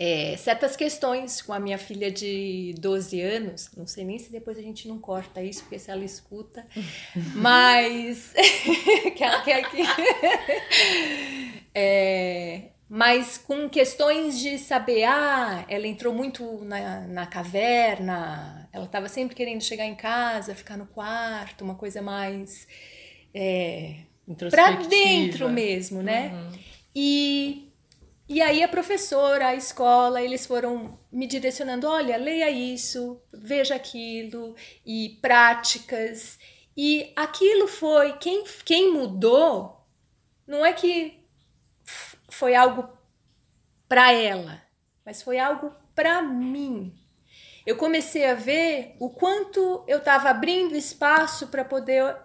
é, certas questões com a minha filha de 12 anos. Não sei nem se depois a gente não corta isso, porque se ela escuta. Mas. que ela quer que. é, mas com questões de saber, ah, ela entrou muito na, na caverna, ela estava sempre querendo chegar em casa, ficar no quarto, uma coisa mais. É, para dentro mesmo, né? Uhum. E e aí a professora, a escola, eles foram me direcionando, olha, leia isso, veja aquilo e práticas. E aquilo foi quem quem mudou não é que foi algo para ela, mas foi algo para mim. Eu comecei a ver o quanto eu estava abrindo espaço para poder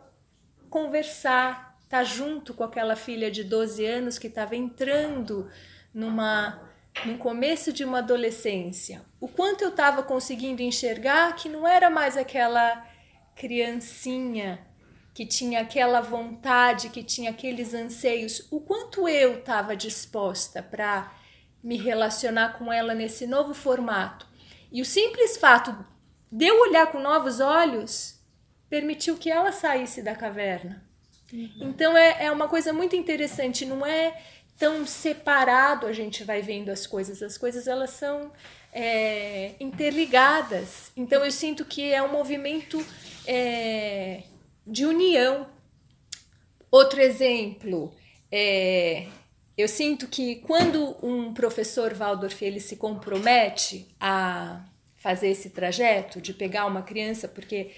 conversar, estar tá junto com aquela filha de 12 anos que estava entrando numa no começo de uma adolescência, o quanto eu estava conseguindo enxergar que não era mais aquela criancinha que tinha aquela vontade, que tinha aqueles anseios, o quanto eu estava disposta para me relacionar com ela nesse novo formato. E o simples fato de eu olhar com novos olhos permitiu que ela saísse da caverna. Uhum. Então é, é uma coisa muito interessante, não é tão separado a gente vai vendo as coisas. As coisas elas são é, interligadas. Então eu sinto que é um movimento é, de união. Outro exemplo, é, eu sinto que quando um professor Waldorf ele se compromete a fazer esse trajeto de pegar uma criança, porque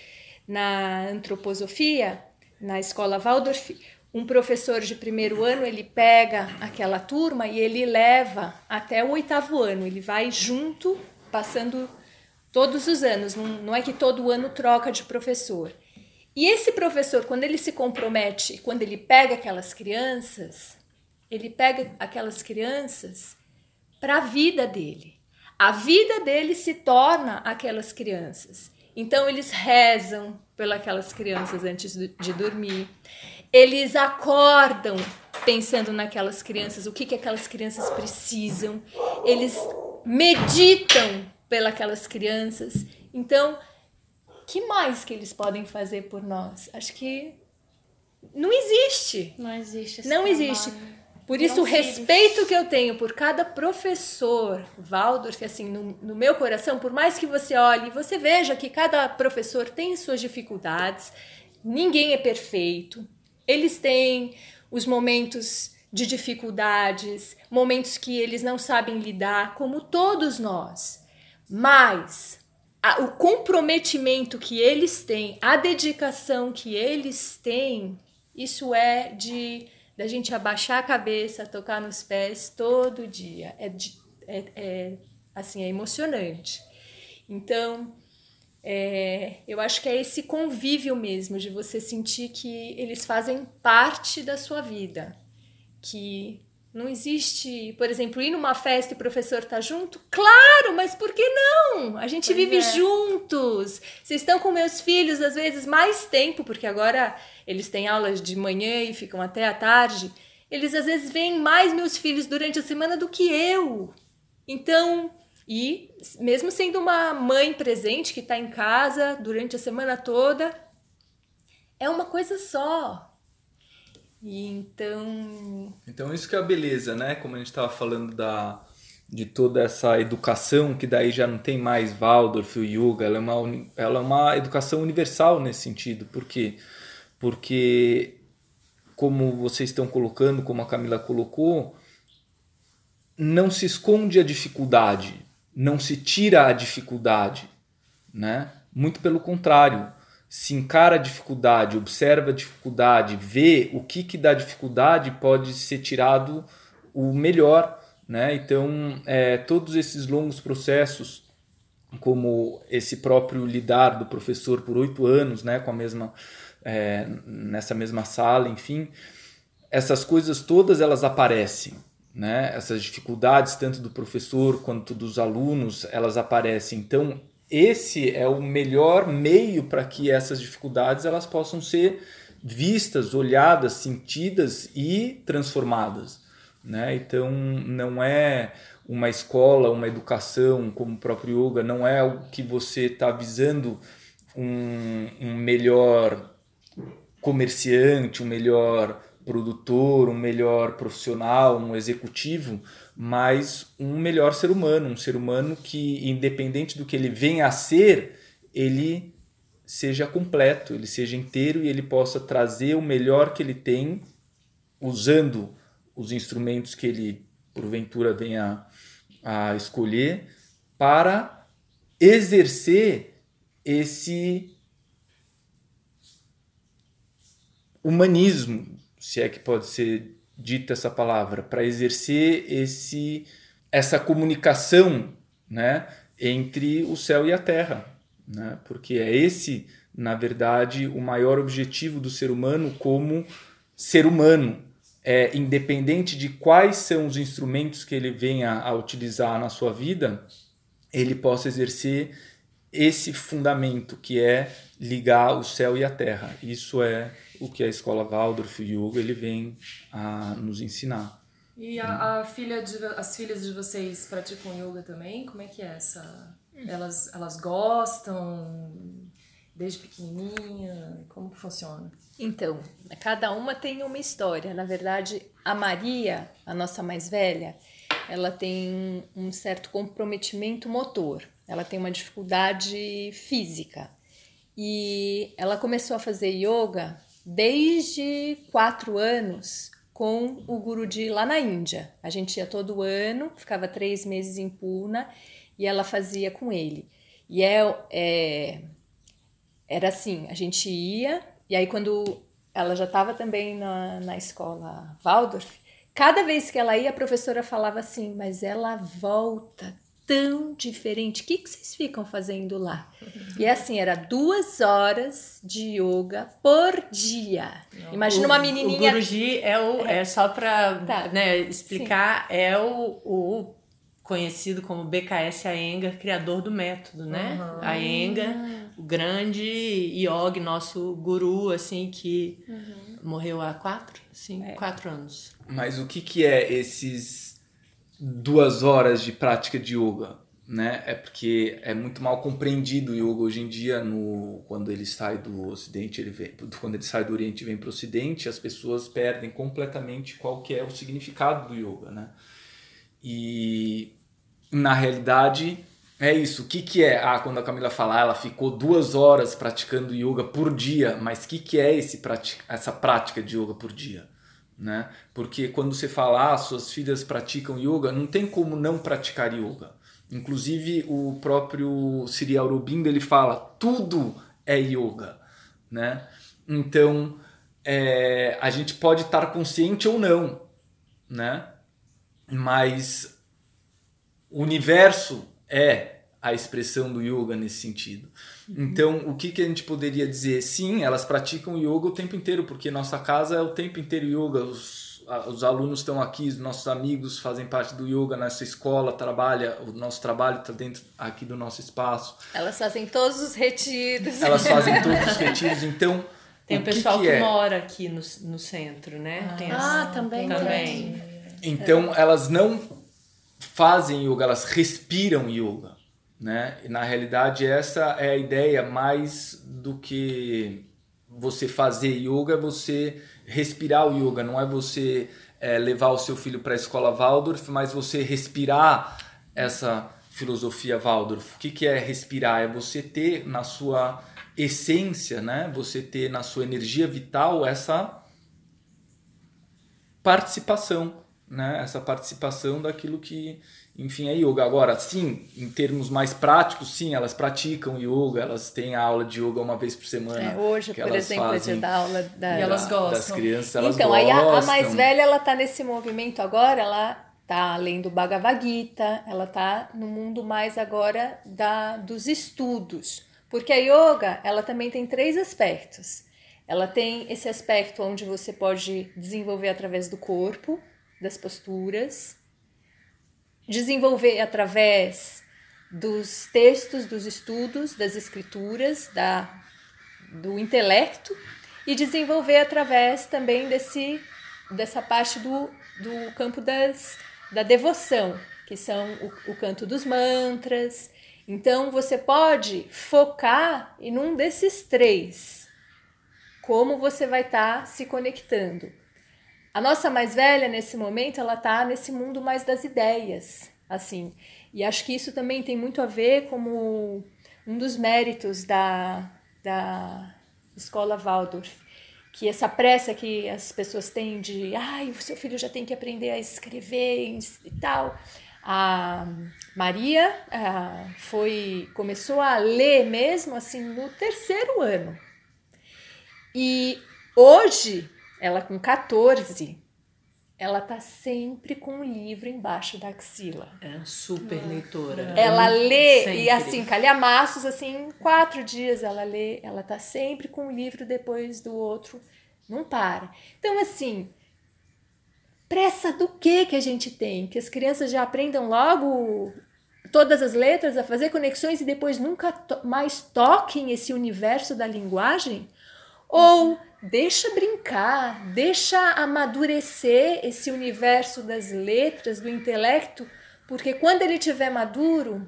na antroposofia, na escola Waldorf, um professor de primeiro ano ele pega aquela turma e ele leva até o oitavo ano. Ele vai junto, passando todos os anos. Não, é que todo ano troca de professor. E esse professor, quando ele se compromete, quando ele pega aquelas crianças, ele pega aquelas crianças para a vida dele. A vida dele se torna aquelas crianças. Então eles rezam pelas crianças antes de dormir eles acordam pensando naquelas crianças, o que, que aquelas crianças precisam, eles meditam pelas crianças. Então, que mais que eles podem fazer por nós? Acho que não existe. Não existe. não trabalho. existe. Por isso, não o respeito que eu tenho por cada professor, Waldorf, assim, no, no meu coração, por mais que você olhe e você veja que cada professor tem suas dificuldades, ninguém é perfeito. Eles têm os momentos de dificuldades, momentos que eles não sabem lidar, como todos nós. Mas a, o comprometimento que eles têm, a dedicação que eles têm, isso é de da gente abaixar a cabeça, tocar nos pés todo dia. É, de, é, é assim, é emocionante. Então, é, eu acho que é esse convívio mesmo, de você sentir que eles fazem parte da sua vida. Que não existe, por exemplo, ir numa festa e o professor tá junto? Claro, mas por que não? A gente pois vive é. juntos. Vocês estão com meus filhos às vezes mais tempo, porque agora eles têm aulas de manhã e ficam até a tarde. Eles às vezes veem mais meus filhos durante a semana do que eu. Então, e mesmo sendo uma mãe presente que está em casa durante a semana toda, é uma coisa só. E então. Então, isso que é a beleza, né? Como a gente estava falando da, de toda essa educação, que daí já não tem mais Waldorf, o Yoga, ela é uma, ela é uma educação universal nesse sentido. Por quê? Porque, como vocês estão colocando, como a Camila colocou, não se esconde a dificuldade, não se tira a dificuldade, né? Muito pelo contrário, se encara a dificuldade, observa a dificuldade, vê o que que da dificuldade pode ser tirado o melhor, né? Então, é, todos esses longos processos, como esse próprio lidar do professor por oito anos, né, com a mesma é, nessa mesma sala, enfim, essas coisas todas elas aparecem, né? Essas dificuldades tanto do professor quanto dos alunos, elas aparecem. Então, esse é o melhor meio para que essas dificuldades elas possam ser vistas, olhadas, sentidas e transformadas. Né? Então não é uma escola, uma educação como o próprio yoga, não é o que você está visando um, um melhor comerciante, um melhor produtor, um melhor profissional, um executivo, mas um melhor ser humano, um ser humano que, independente do que ele venha a ser, ele seja completo, ele seja inteiro e ele possa trazer o melhor que ele tem usando os instrumentos que ele porventura venha a escolher para exercer esse humanismo, se é que pode ser dita essa palavra, para exercer esse essa comunicação, né, entre o céu e a terra, né? Porque é esse, na verdade, o maior objetivo do ser humano como ser humano, é independente de quais são os instrumentos que ele venha a utilizar na sua vida, ele possa exercer esse fundamento que é ligar o céu e a terra. Isso é o que a escola Waldorf Yoga ele vem a nos ensinar. E a, a, filha de, as filhas de vocês praticam yoga também? Como é que é essa? Elas, elas gostam desde pequenininha? Como que funciona? Então, cada uma tem uma história. Na verdade, a Maria, a nossa mais velha, ela tem um certo comprometimento motor. Ela tem uma dificuldade física. E ela começou a fazer yoga desde quatro anos com o Guruji lá na Índia. A gente ia todo ano, ficava três meses em Pune e ela fazia com ele. E é, é era assim, a gente ia e aí quando ela já estava também na, na escola Waldorf, cada vez que ela ia a professora falava assim, mas ela volta tão diferente. O que, que vocês ficam fazendo lá? E é assim, era duas horas de yoga por dia. Não. Imagina o, uma menininha. O Guruji é o. É, é só para tá. né, explicar, Sim. é o, o conhecido como BKS Iyengar, criador do método, né? Uhum. Iyengar, o grande yogi, nosso guru, assim, que uhum. morreu há quatro, sim, é. quatro anos. Mas o que que é esses duas horas de prática de yoga, né? É porque é muito mal compreendido o yoga hoje em dia no quando ele sai do Ocidente, ele vem, quando ele sai do Oriente e vem para o Ocidente, as pessoas perdem completamente qual que é o significado do yoga, né? E na realidade é isso. O que, que é? Ah, quando a Camila fala, ela ficou duas horas praticando yoga por dia, mas o que, que é esse essa prática de yoga por dia? Né? Porque quando você fala, ah, suas filhas praticam yoga, não tem como não praticar yoga. Inclusive o próprio Sri Aurobindo ele fala, tudo é yoga, né? Então é, a gente pode estar consciente ou não, né? Mas o universo é a expressão do yoga nesse sentido. Então, o que, que a gente poderia dizer? Sim, elas praticam yoga o tempo inteiro, porque nossa casa é o tempo inteiro yoga. Os, os alunos estão aqui, os nossos amigos fazem parte do yoga, nossa escola trabalha, o nosso trabalho está dentro aqui do nosso espaço. Elas fazem todos os retiros. Elas fazem todos os retiros, então. Tem o, pessoal que, que, que é? mora aqui no, no centro, né? Ah, Tem ah também. também. Então, elas não fazem yoga, elas respiram yoga. Né? E, na realidade, essa é a ideia mais do que você fazer yoga, é você respirar o yoga, não é você é, levar o seu filho para a escola Waldorf, mas você respirar essa filosofia Waldorf. O que, que é respirar? É você ter na sua essência, né? você ter na sua energia vital essa participação, né? essa participação daquilo que enfim, é yoga. Agora, sim, em termos mais práticos, sim, elas praticam yoga, elas têm aula de yoga uma vez por semana. É, hoje, por exemplo, é dia da aula da, e elas gostam. das crianças, elas então, gostam. Então, aí a, a, mais velha, ela tá nesse movimento agora, ela tá lendo Bhagavad Gita, ela tá no mundo mais agora da, dos estudos. Porque a yoga, ela também tem três aspectos. Ela tem esse aspecto onde você pode desenvolver através do corpo, das posturas, desenvolver através dos textos, dos estudos, das escrituras, da, do intelecto e desenvolver através também desse, dessa parte do, do campo das, da devoção, que são o, o canto dos mantras. Então você pode focar em um desses três, como você vai estar tá se conectando. A nossa mais velha, nesse momento, ela tá nesse mundo mais das ideias, assim. E acho que isso também tem muito a ver como um dos méritos da, da escola Waldorf, que essa pressa que as pessoas têm de, ai, o seu filho já tem que aprender a escrever e tal. A Maria a, foi começou a ler mesmo assim no terceiro ano. E hoje ela com 14, ela tá sempre com o livro embaixo da axila. É super leitora. Ela lê sempre. e assim, calhamaços, assim, quatro dias ela lê, ela tá sempre com um livro depois do outro, não para. Então, assim, pressa do que que a gente tem? Que as crianças já aprendam logo todas as letras, a fazer conexões e depois nunca to mais toquem esse universo da linguagem? Ou deixa brincar, deixa amadurecer esse universo das letras, do intelecto, porque quando ele tiver maduro,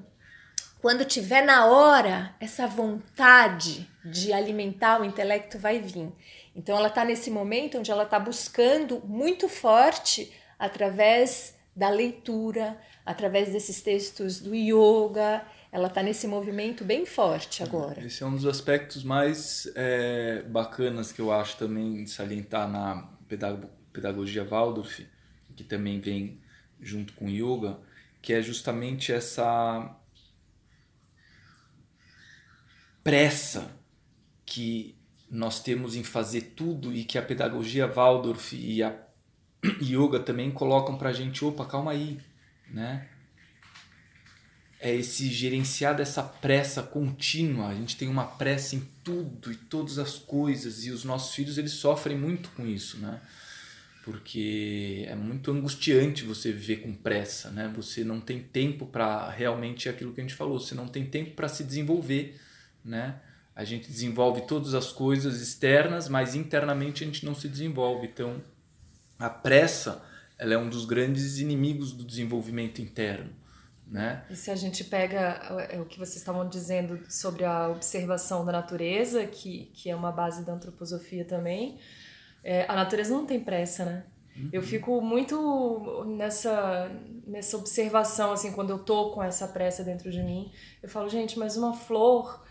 quando tiver na hora, essa vontade de alimentar o intelecto vai vir. Então ela está nesse momento onde ela está buscando muito forte através da leitura, através desses textos do yoga, ela está nesse movimento bem forte agora. Esse é um dos aspectos mais é, bacanas que eu acho também de salientar na pedagogia Waldorf, que também vem junto com yoga, que é justamente essa pressa que nós temos em fazer tudo e que a pedagogia Waldorf e a yoga também colocam para a gente, opa, calma aí, né? É esse gerenciar dessa pressa contínua. A gente tem uma pressa em tudo e todas as coisas e os nossos filhos eles sofrem muito com isso, né? Porque é muito angustiante você viver com pressa, né? Você não tem tempo para realmente aquilo que a gente falou, você não tem tempo para se desenvolver, né? A gente desenvolve todas as coisas externas, mas internamente a gente não se desenvolve. Então, a pressa, ela é um dos grandes inimigos do desenvolvimento interno. Né? E se a gente pega é, o que vocês estavam dizendo sobre a observação da natureza, que, que é uma base da antroposofia também, é, a natureza não tem pressa, né? Eu fico muito nessa, nessa observação, assim, quando eu tô com essa pressa dentro de mim. Eu falo, gente, mas uma flor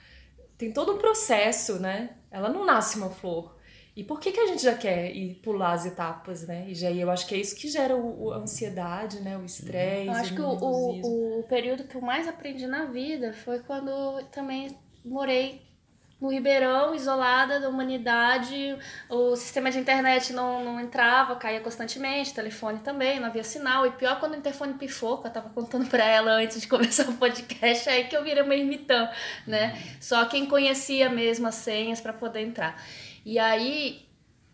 tem todo um processo, né? Ela não nasce uma flor. E por que, que a gente já quer ir pular as etapas, né? E já eu acho que é isso que gera o, o a ansiedade, né? O estresse. Eu acho que o, o, o período que eu mais aprendi na vida foi quando eu também morei no Ribeirão, isolada da humanidade, o sistema de internet não, não entrava, caía constantemente, telefone também, não havia sinal. E pior quando o interfone pifou, que eu tava contando pra ela antes de começar o podcast, aí que eu virei uma ermitã, né? Só quem conhecia mesmo as senhas para poder entrar. E aí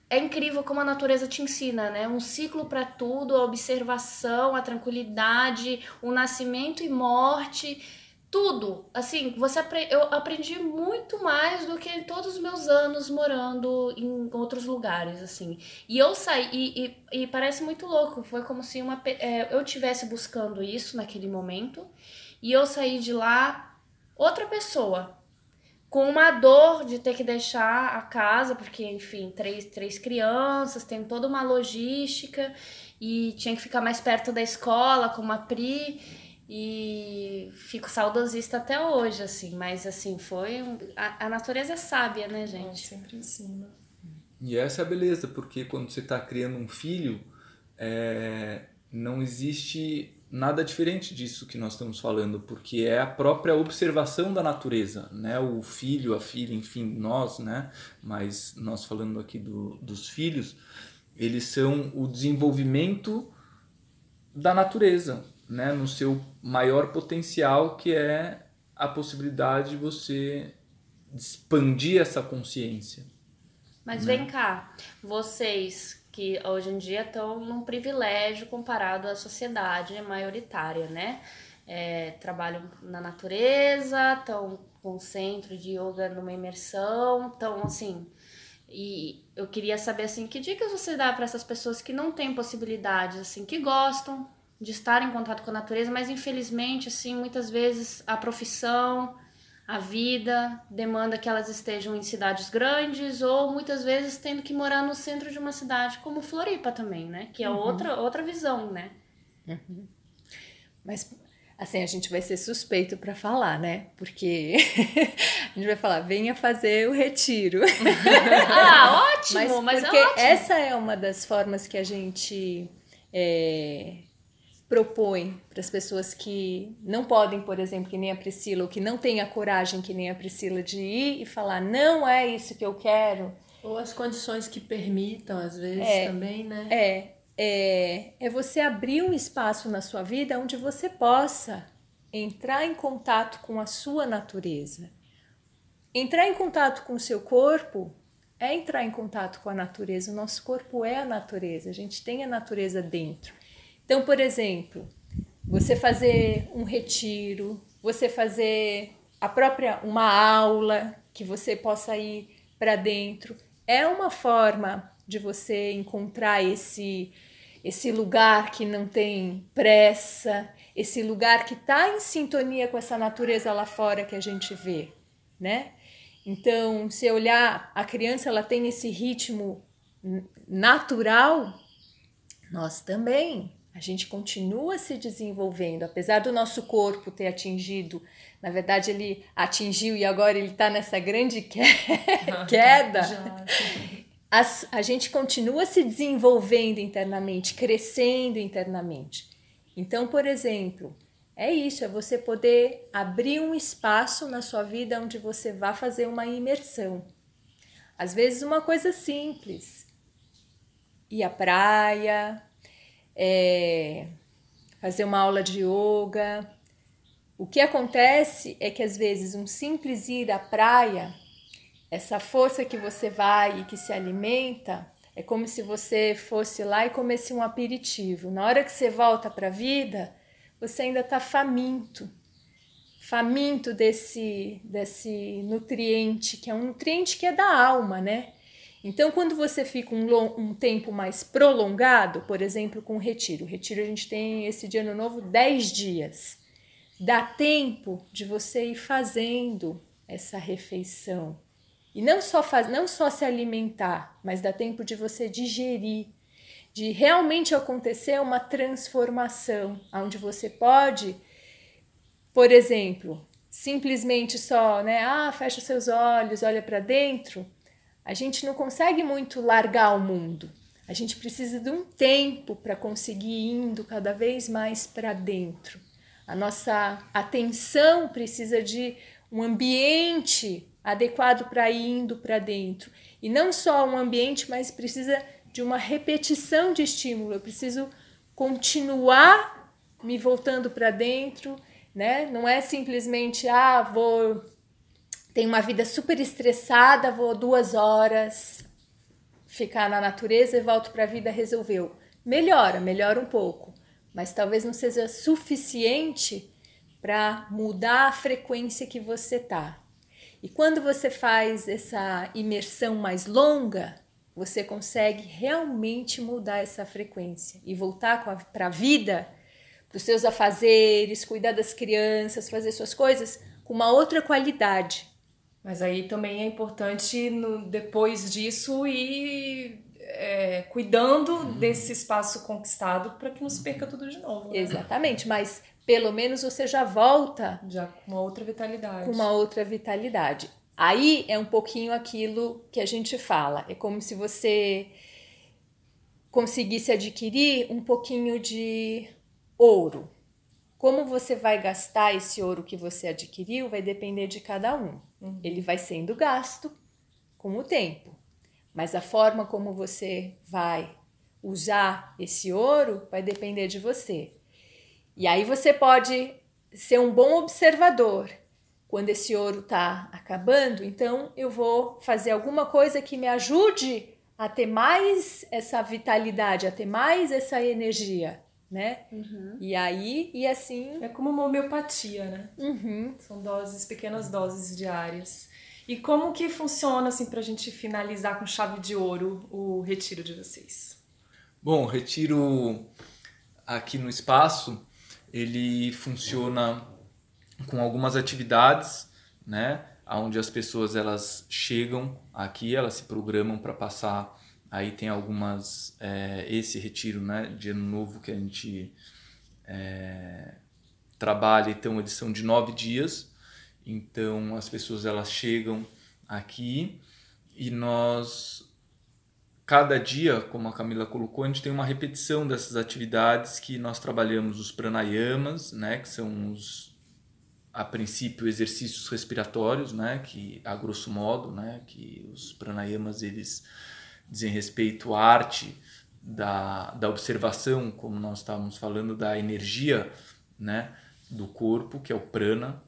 é incrível como a natureza te ensina, né? Um ciclo para tudo, a observação, a tranquilidade, o nascimento e morte tudo. Assim, você eu aprendi muito mais do que em todos os meus anos morando em outros lugares, assim. E eu saí e, e, e parece muito louco. Foi como se uma é, eu tivesse buscando isso naquele momento e eu saí de lá outra pessoa com uma dor de ter que deixar a casa, porque, enfim, três, três crianças, tem toda uma logística e tinha que ficar mais perto da escola com uma Pri. E fico saudosista até hoje, assim, mas assim, foi. Um... A, a, natureza é sábia, né, gente? É, sempre ensina. E essa é a beleza, porque quando você está criando um filho, é... não existe nada diferente disso que nós estamos falando, porque é a própria observação da natureza, né? O filho, a filha, enfim, nós, né? Mas nós falando aqui do, dos filhos, eles são o desenvolvimento da natureza, né, no seu maior potencial, que é a possibilidade de você expandir essa consciência. Mas né? vem cá, vocês que hoje em dia estão num privilégio comparado à sociedade maioritária, né? É, trabalham na natureza, estão com um centro de yoga numa imersão, então assim, e eu queria saber assim, que dicas você dá para essas pessoas que não têm possibilidades, assim, que gostam, de estar em contato com a natureza, mas infelizmente, assim, muitas vezes a profissão, a vida demanda que elas estejam em cidades grandes ou muitas vezes tendo que morar no centro de uma cidade como Floripa também, né? Que é uhum. outra, outra visão, né? Uhum. Mas assim, a gente vai ser suspeito para falar, né? Porque a gente vai falar, venha fazer o retiro. ah, ótimo, mas, mas é porque é ótimo. essa é uma das formas que a gente é, propõe para as pessoas que não podem, por exemplo, que nem a Priscila, ou que não têm a coragem que nem a Priscila de ir e falar, não é isso que eu quero. Ou as condições que permitam, às vezes, é, também, né? É, é, é você abrir um espaço na sua vida onde você possa entrar em contato com a sua natureza. Entrar em contato com o seu corpo é entrar em contato com a natureza. O nosso corpo é a natureza, a gente tem a natureza dentro. Então, por exemplo, você fazer um retiro, você fazer a própria uma aula que você possa ir para dentro, é uma forma de você encontrar esse esse lugar que não tem pressa, esse lugar que está em sintonia com essa natureza lá fora que a gente vê, né? Então, se olhar a criança, ela tem esse ritmo natural, nós também. A gente continua se desenvolvendo, apesar do nosso corpo ter atingido, na verdade ele atingiu e agora ele está nessa grande queda. As, a gente continua se desenvolvendo internamente, crescendo internamente. Então, por exemplo, é isso, é você poder abrir um espaço na sua vida onde você vá fazer uma imersão. Às vezes uma coisa simples. Ir à praia, é, fazer uma aula de yoga. O que acontece é que às vezes um simples ir à praia, essa força que você vai e que se alimenta, é como se você fosse lá e comesse um aperitivo. Na hora que você volta para a vida, você ainda está faminto, faminto desse, desse nutriente, que é um nutriente que é da alma, né? Então, quando você fica um, um tempo mais prolongado, por exemplo, com o retiro, o retiro a gente tem esse dia no novo 10 dias. Dá tempo de você ir fazendo essa refeição. E não só, faz, não só se alimentar, mas dá tempo de você digerir, de realmente acontecer uma transformação, onde você pode, por exemplo, simplesmente só, né, ah, fecha seus olhos, olha para dentro, a gente não consegue muito largar o mundo. A gente precisa de um tempo para conseguir indo cada vez mais para dentro. A nossa atenção precisa de um ambiente adequado para ir indo para dentro. E não só um ambiente, mas precisa de uma repetição de estímulo. Eu preciso continuar me voltando para dentro, né? Não é simplesmente, ah, vou. Tenho uma vida super estressada, vou duas horas ficar na natureza e volto para a vida, resolveu. Melhora, melhora um pouco, mas talvez não seja suficiente para mudar a frequência que você tá. E quando você faz essa imersão mais longa, você consegue realmente mudar essa frequência e voltar para a vida, para os seus afazeres, cuidar das crianças, fazer suas coisas com uma outra qualidade. Mas aí também é importante, no, depois disso, ir é, cuidando uhum. desse espaço conquistado para que não se perca tudo de novo. Né? Exatamente, mas pelo menos você já volta. Já com uma outra vitalidade. Com uma outra vitalidade. Aí é um pouquinho aquilo que a gente fala. É como se você conseguisse adquirir um pouquinho de ouro. Como você vai gastar esse ouro que você adquiriu vai depender de cada um. Uhum. Ele vai sendo gasto com o tempo, mas a forma como você vai usar esse ouro vai depender de você. E aí você pode ser um bom observador quando esse ouro está acabando, então eu vou fazer alguma coisa que me ajude a ter mais essa vitalidade, a ter mais essa energia, né? Uhum. E aí, e assim. É como uma homeopatia, né? Uhum. São doses, pequenas doses diárias. E como que funciona, assim, pra gente finalizar com chave de ouro o retiro de vocês? Bom, o retiro aqui no espaço, ele funciona com algumas atividades, né? Onde as pessoas elas chegam aqui, elas se programam para passar. Aí tem algumas é, esse retiro, né? De ano novo que a gente é, trabalha, então eles são de nove dias. Então as pessoas elas chegam aqui e nós cada dia, como a Camila colocou, a gente tem uma repetição dessas atividades que nós trabalhamos os pranayamas, né, que são os a princípio exercícios respiratórios, né, que a grosso modo, né, que os pranayamas eles dizem respeito à arte da, da observação, como nós estávamos falando da energia, né, do corpo, que é o prana,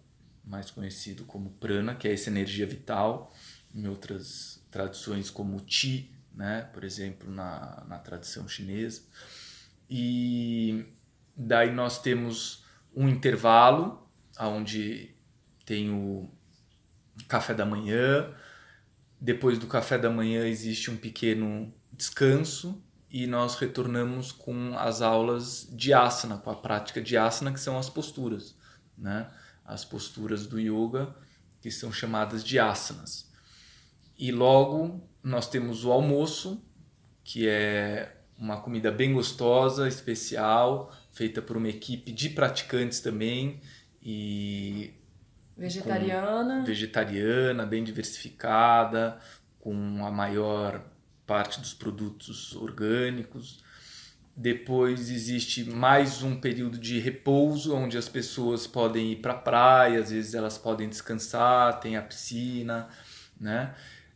mais conhecido como prana, que é essa energia vital, em outras tradições como chi, né, por exemplo, na, na tradição chinesa. E daí nós temos um intervalo onde tem o café da manhã. Depois do café da manhã existe um pequeno descanso e nós retornamos com as aulas de asana, com a prática de asana, que são as posturas, né? As posturas do yoga, que são chamadas de asanas. E logo nós temos o almoço, que é uma comida bem gostosa, especial, feita por uma equipe de praticantes também, e vegetariana, vegetariana, bem diversificada, com a maior parte dos produtos orgânicos. Depois existe mais um período de repouso, onde as pessoas podem ir para a praia, às vezes elas podem descansar, tem a piscina, né?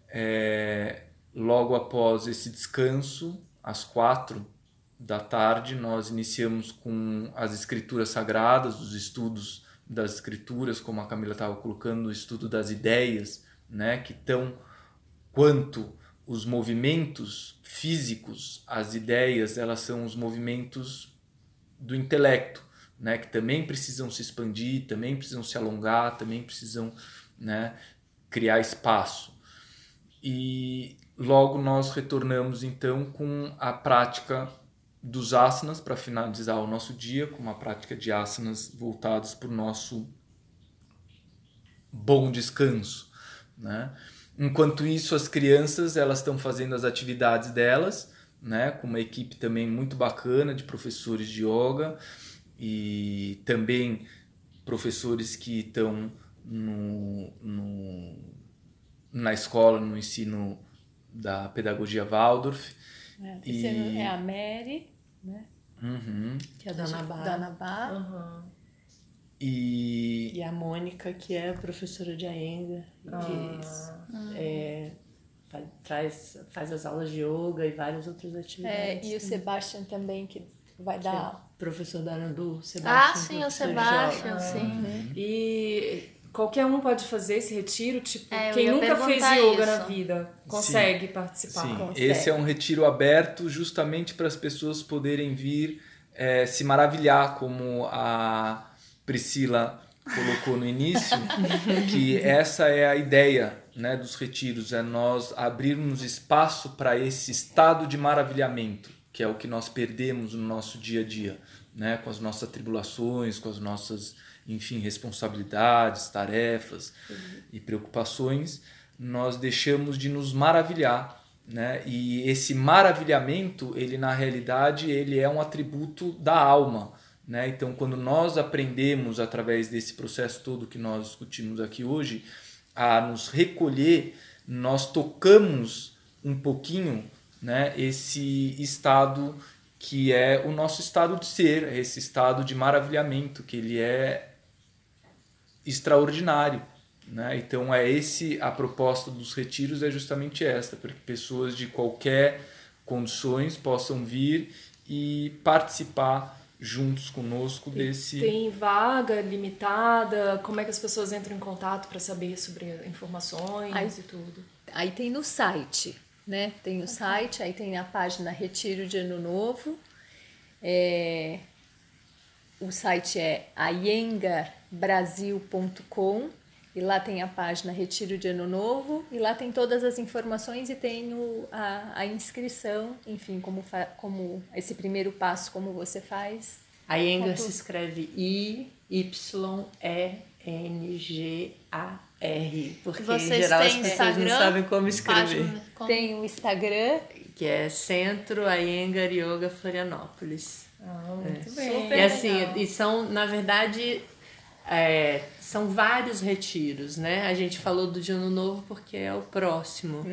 É, logo após esse descanso, às quatro da tarde, nós iniciamos com as escrituras sagradas, os estudos das escrituras, como a Camila estava colocando, o estudo das ideias, né, que tão quanto os movimentos físicos, as ideias, elas são os movimentos do intelecto, né, que também precisam se expandir, também precisam se alongar, também precisam, né, criar espaço. E logo nós retornamos então com a prática dos asanas para finalizar o nosso dia com uma prática de asanas voltados para o nosso bom descanso, né? Enquanto isso, as crianças elas estão fazendo as atividades delas, né, com uma equipe também muito bacana de professores de yoga e também professores que estão no, no, na escola, no ensino da pedagogia Waldorf. É, e... é a Mary, né? Uhum. Que é da Nabá. Da Nabá. Uhum. E... e a Mônica, que é professora de Aenga, Ah. que é, faz, traz, faz as aulas de yoga e várias outras atividades. É, e o Sebastian também, que vai que é dar. professor da Anandu, Ah, Sebastian. sim, o Sebastian, sim. E qualquer um pode fazer esse retiro? Tipo, É, quem nunca fez yoga isso. na vida consegue participar. Sim, consegue. esse é um retiro aberto justamente para as pessoas poderem vir eh, se maravilhar, como a Priscila colocou no início, que essa é a ideia né, dos retiros, é nós abrirmos espaço para esse estado de maravilhamento, que é o que nós perdemos no nosso dia a dia, né, com as nossas tribulações, com as nossas, enfim, responsabilidades, tarefas e preocupações, nós deixamos de nos maravilhar, né? E esse maravilhamento, ele na realidade, ele é um atributo da alma, né? Então, quando nós aprendemos através desse processo todo que nós discutimos aqui hoje, a nos recolher, nós tocamos um pouquinho, né, esse estado que é o nosso estado de ser, esse estado de maravilhamento, que ele é extraordinário. Né? Então é esse a proposta dos retiros é justamente esta, para que pessoas de qualquer condições possam vir e participar juntos conosco desse Tem vaga limitada? Como é que as pessoas entram em contato para saber sobre informações Aí- e tudo? Aí tem no site, né? Tem o site, aí tem a página Retiro de Ano Novo. É, o site é ayengarbrasil.com e lá tem a página Retiro de Ano Novo e lá tem todas as informações e tem o, a, a inscrição, enfim, como, fa- como esse primeiro passo, como você faz. A Yenga Contu- se escreve I-Y-E-N-G-A-R. Porque Vocês em geral as pessoas Instagram? não sabem como escrever. Página, como- Tem o Instagram, Que é Centro Ayengar Yoga Florianópolis. Ah, muito Super E assim, legal. e são, na verdade, é, são vários retiros, né? A gente falou do de Ano Novo porque é o próximo.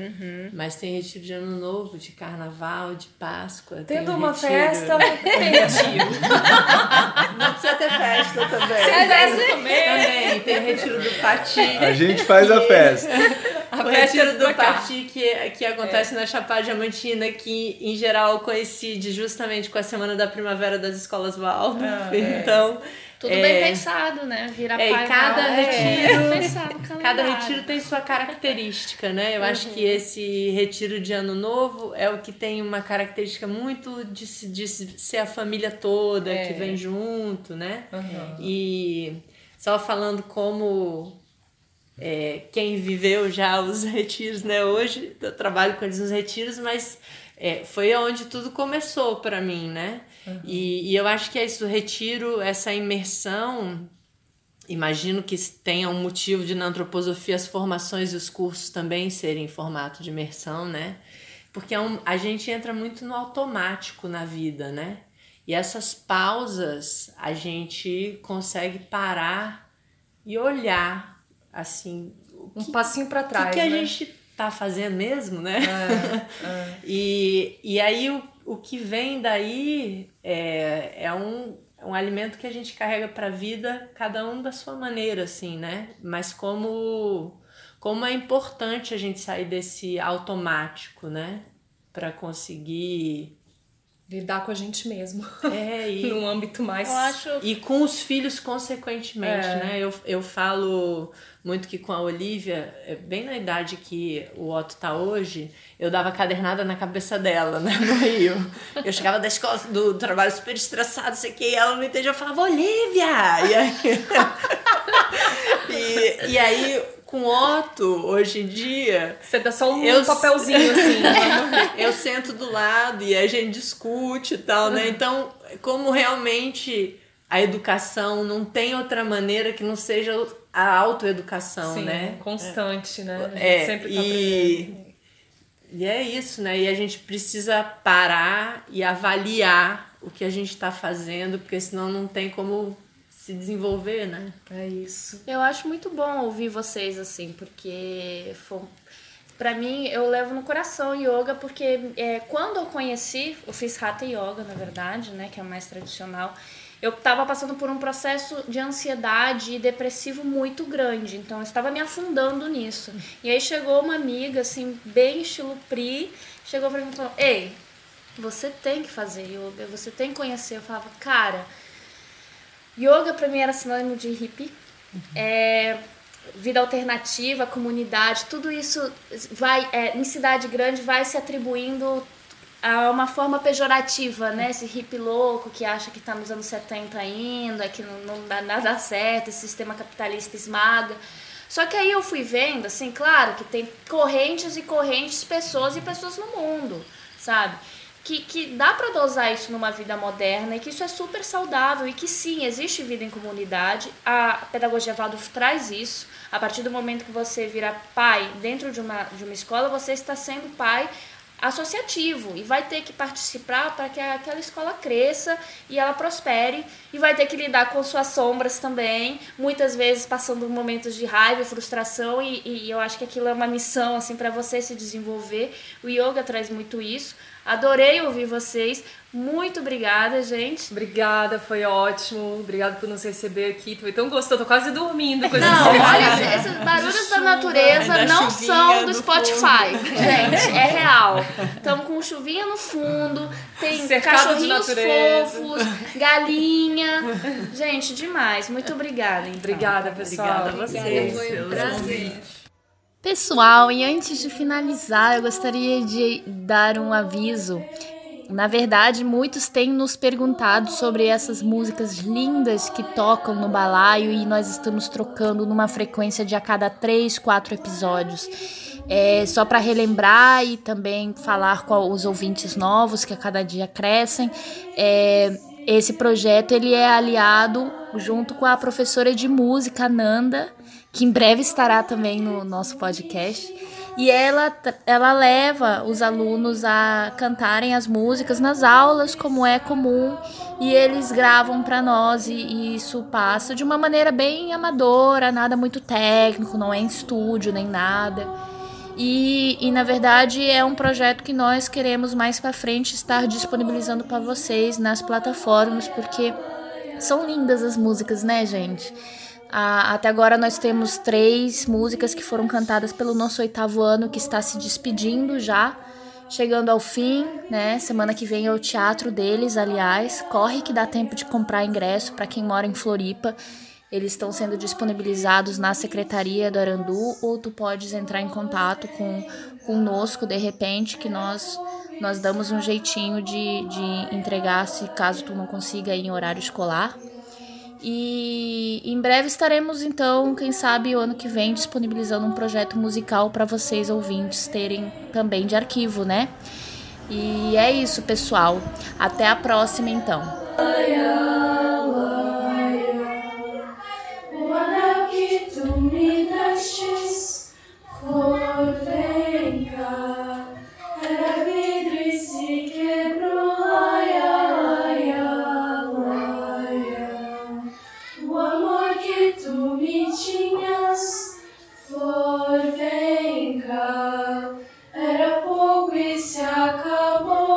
Mas tem retiro de Ano Novo, de Carnaval, de Páscoa. tem Tendo um uma retiro- festa, tem retiro. Não precisa ter festa também. festa também. Também, tem o retiro do Pati. A gente faz a festa. O festa retiro do. Pati que, que acontece na Chapada Diamantina, que em geral coincide justamente com a Semana da Primavera das Escolas Waldorf. então, Tudo é, bem pensado, né? Vira É, e pai cada Val, retiro- bem pensado Cada retiro tem sua característica, né? Eu acho que esse retiro de ano novo é o que tem uma característica muito de, se- de se- ser a família toda que vem junto, né? E só falando como é, quem viveu já os retiros, né? Hoje eu trabalho com eles nos retiros, mas é, foi onde tudo começou para mim, né? E, e eu acho que é isso, o retiro, essa imersão Imagino que tenha um motivo de na antroposofia as formações e os cursos também serem em formato de imersão, né? Porque é um, a gente entra muito no automático na vida, né? E essas pausas a gente consegue parar e olhar, assim, o Um que, passinho para o trás, que, que a né? gente tá fazendo mesmo, né? É, E, e aí o, o que vem daí é, é um, um alimento que a gente carrega para a vida, cada um da sua maneira, assim, né? Mas como, como é importante a gente sair desse automático, né? Para conseguir. Lidar com a gente mesmo. É, e, Num âmbito mais. Eu acho e com os filhos, consequentemente, É. né? Eu, eu falo muito que com a Olivia, é, bem na idade que o Otto tá hoje, eu dava cadernada na cabeça dela, né? No Rio. Eu chegava da escola, do trabalho super estressado, sei que, e ela não entendia, eu falava, Olivia! E aí, e, e aí com o Otto, hoje em dia, Você dá só um Eu- papelzinho assim. eu sento do lado e a gente discute e tal, né? Então, como realmente a educação não tem outra maneira que não seja a autoeducação, Sim, né? constante, né? A gente É, sempre tá aprendendo. e E é isso, né? E a gente precisa parar e avaliar o que a gente está fazendo, porque senão não tem como se desenvolver, né? É isso. Eu acho muito bom ouvir vocês assim, porque foi, para mim eu levo no coração yoga porque é, quando eu conheci, eu fiz hatha yoga na verdade, né, que é o mais tradicional. Eu estava passando por um processo de ansiedade e depressivo muito grande, então eu estava me afundando nisso. E aí chegou uma amiga assim, bem estilo Pri, chegou para mim e falou: "Ei, você tem que fazer yoga, você tem que conhecer". Eu falava: "Cara, Yoga para mim era sinônimo de hippie. Uhum. É, vida alternativa, comunidade, tudo isso vai é, em cidade grande vai se atribuindo a uma forma pejorativa, né? Esse hippie louco que acha que está nos anos 70 ainda, que não, não dá nada certo, esse sistema capitalista esmaga. Só que aí eu fui vendo, assim, claro que tem correntes e correntes, pessoas e pessoas no mundo, sabe? Que, que dá para dosar isso numa vida moderna e que isso é super saudável e que sim, existe vida em comunidade. A pedagogia Waldorf traz isso. A partir do momento que você vira pai dentro de uma, de uma escola, você está sendo pai associativo e vai ter que participar para que aquela escola cresça e ela prospere e vai ter que lidar com suas sombras também, muitas vezes passando momentos de raiva frustração e, e eu acho que aquilo é uma missão assim para você se desenvolver. O yoga traz muito isso. Adorei ouvir vocês. Muito obrigada, gente. Obrigada, foi ótimo. Obrigada por nos receber aqui. Foi tão gostoso, tô quase dormindo com Não, olha, esses barulhos da natureza não são do Spotify. Fundo. Gente, é real. Estamos com chuvinha no fundo, tem Cercado cachorrinhos fofos, galinha. Gente, demais. Muito obrigada. Então. Obrigada, pessoal. Obrigada a vocês. Foi um prazer. Pessoal, e antes de finalizar, eu gostaria de dar um aviso. Na verdade, muitos têm nos perguntado sobre essas músicas lindas que tocam no balaio e nós estamos trocando numa frequência de a cada três, quatro episódios. É, só para relembrar e também falar com os ouvintes novos que a cada dia crescem, é, esse projeto ele é aliado junto com a professora de música Nanda que em breve estará também no nosso podcast. E ela, ela leva os alunos a cantarem as músicas nas aulas, como é comum, e eles gravam para nós, e, e, isso passa de uma maneira bem amadora, nada muito técnico, não é em estúdio nem nada. E, e na verdade é um projeto que nós queremos mais para frente estar disponibilizando para vocês nas plataformas, porque são lindas as músicas, né, gente? Até agora nós temos três músicas que foram cantadas pelo nosso oitavo ano, que está se despedindo já, chegando ao fim, né? Semana que vem é o teatro deles, aliás. Corre que dá tempo de comprar ingresso para quem mora em Floripa. Eles estão sendo disponibilizados na Secretaria do Arandu, ou tu podes entrar em contato com conosco de repente, que nós nós damos um jeitinho de, de entregar se caso tu não consiga ir em horário escolar. E em breve estaremos, então, quem sabe o ano que vem, disponibilizando um projeto musical para vocês ouvintes terem também de arquivo, né? E é isso, pessoal. Até a próxima, então. flor, vem cá. Era pouco e se acabou.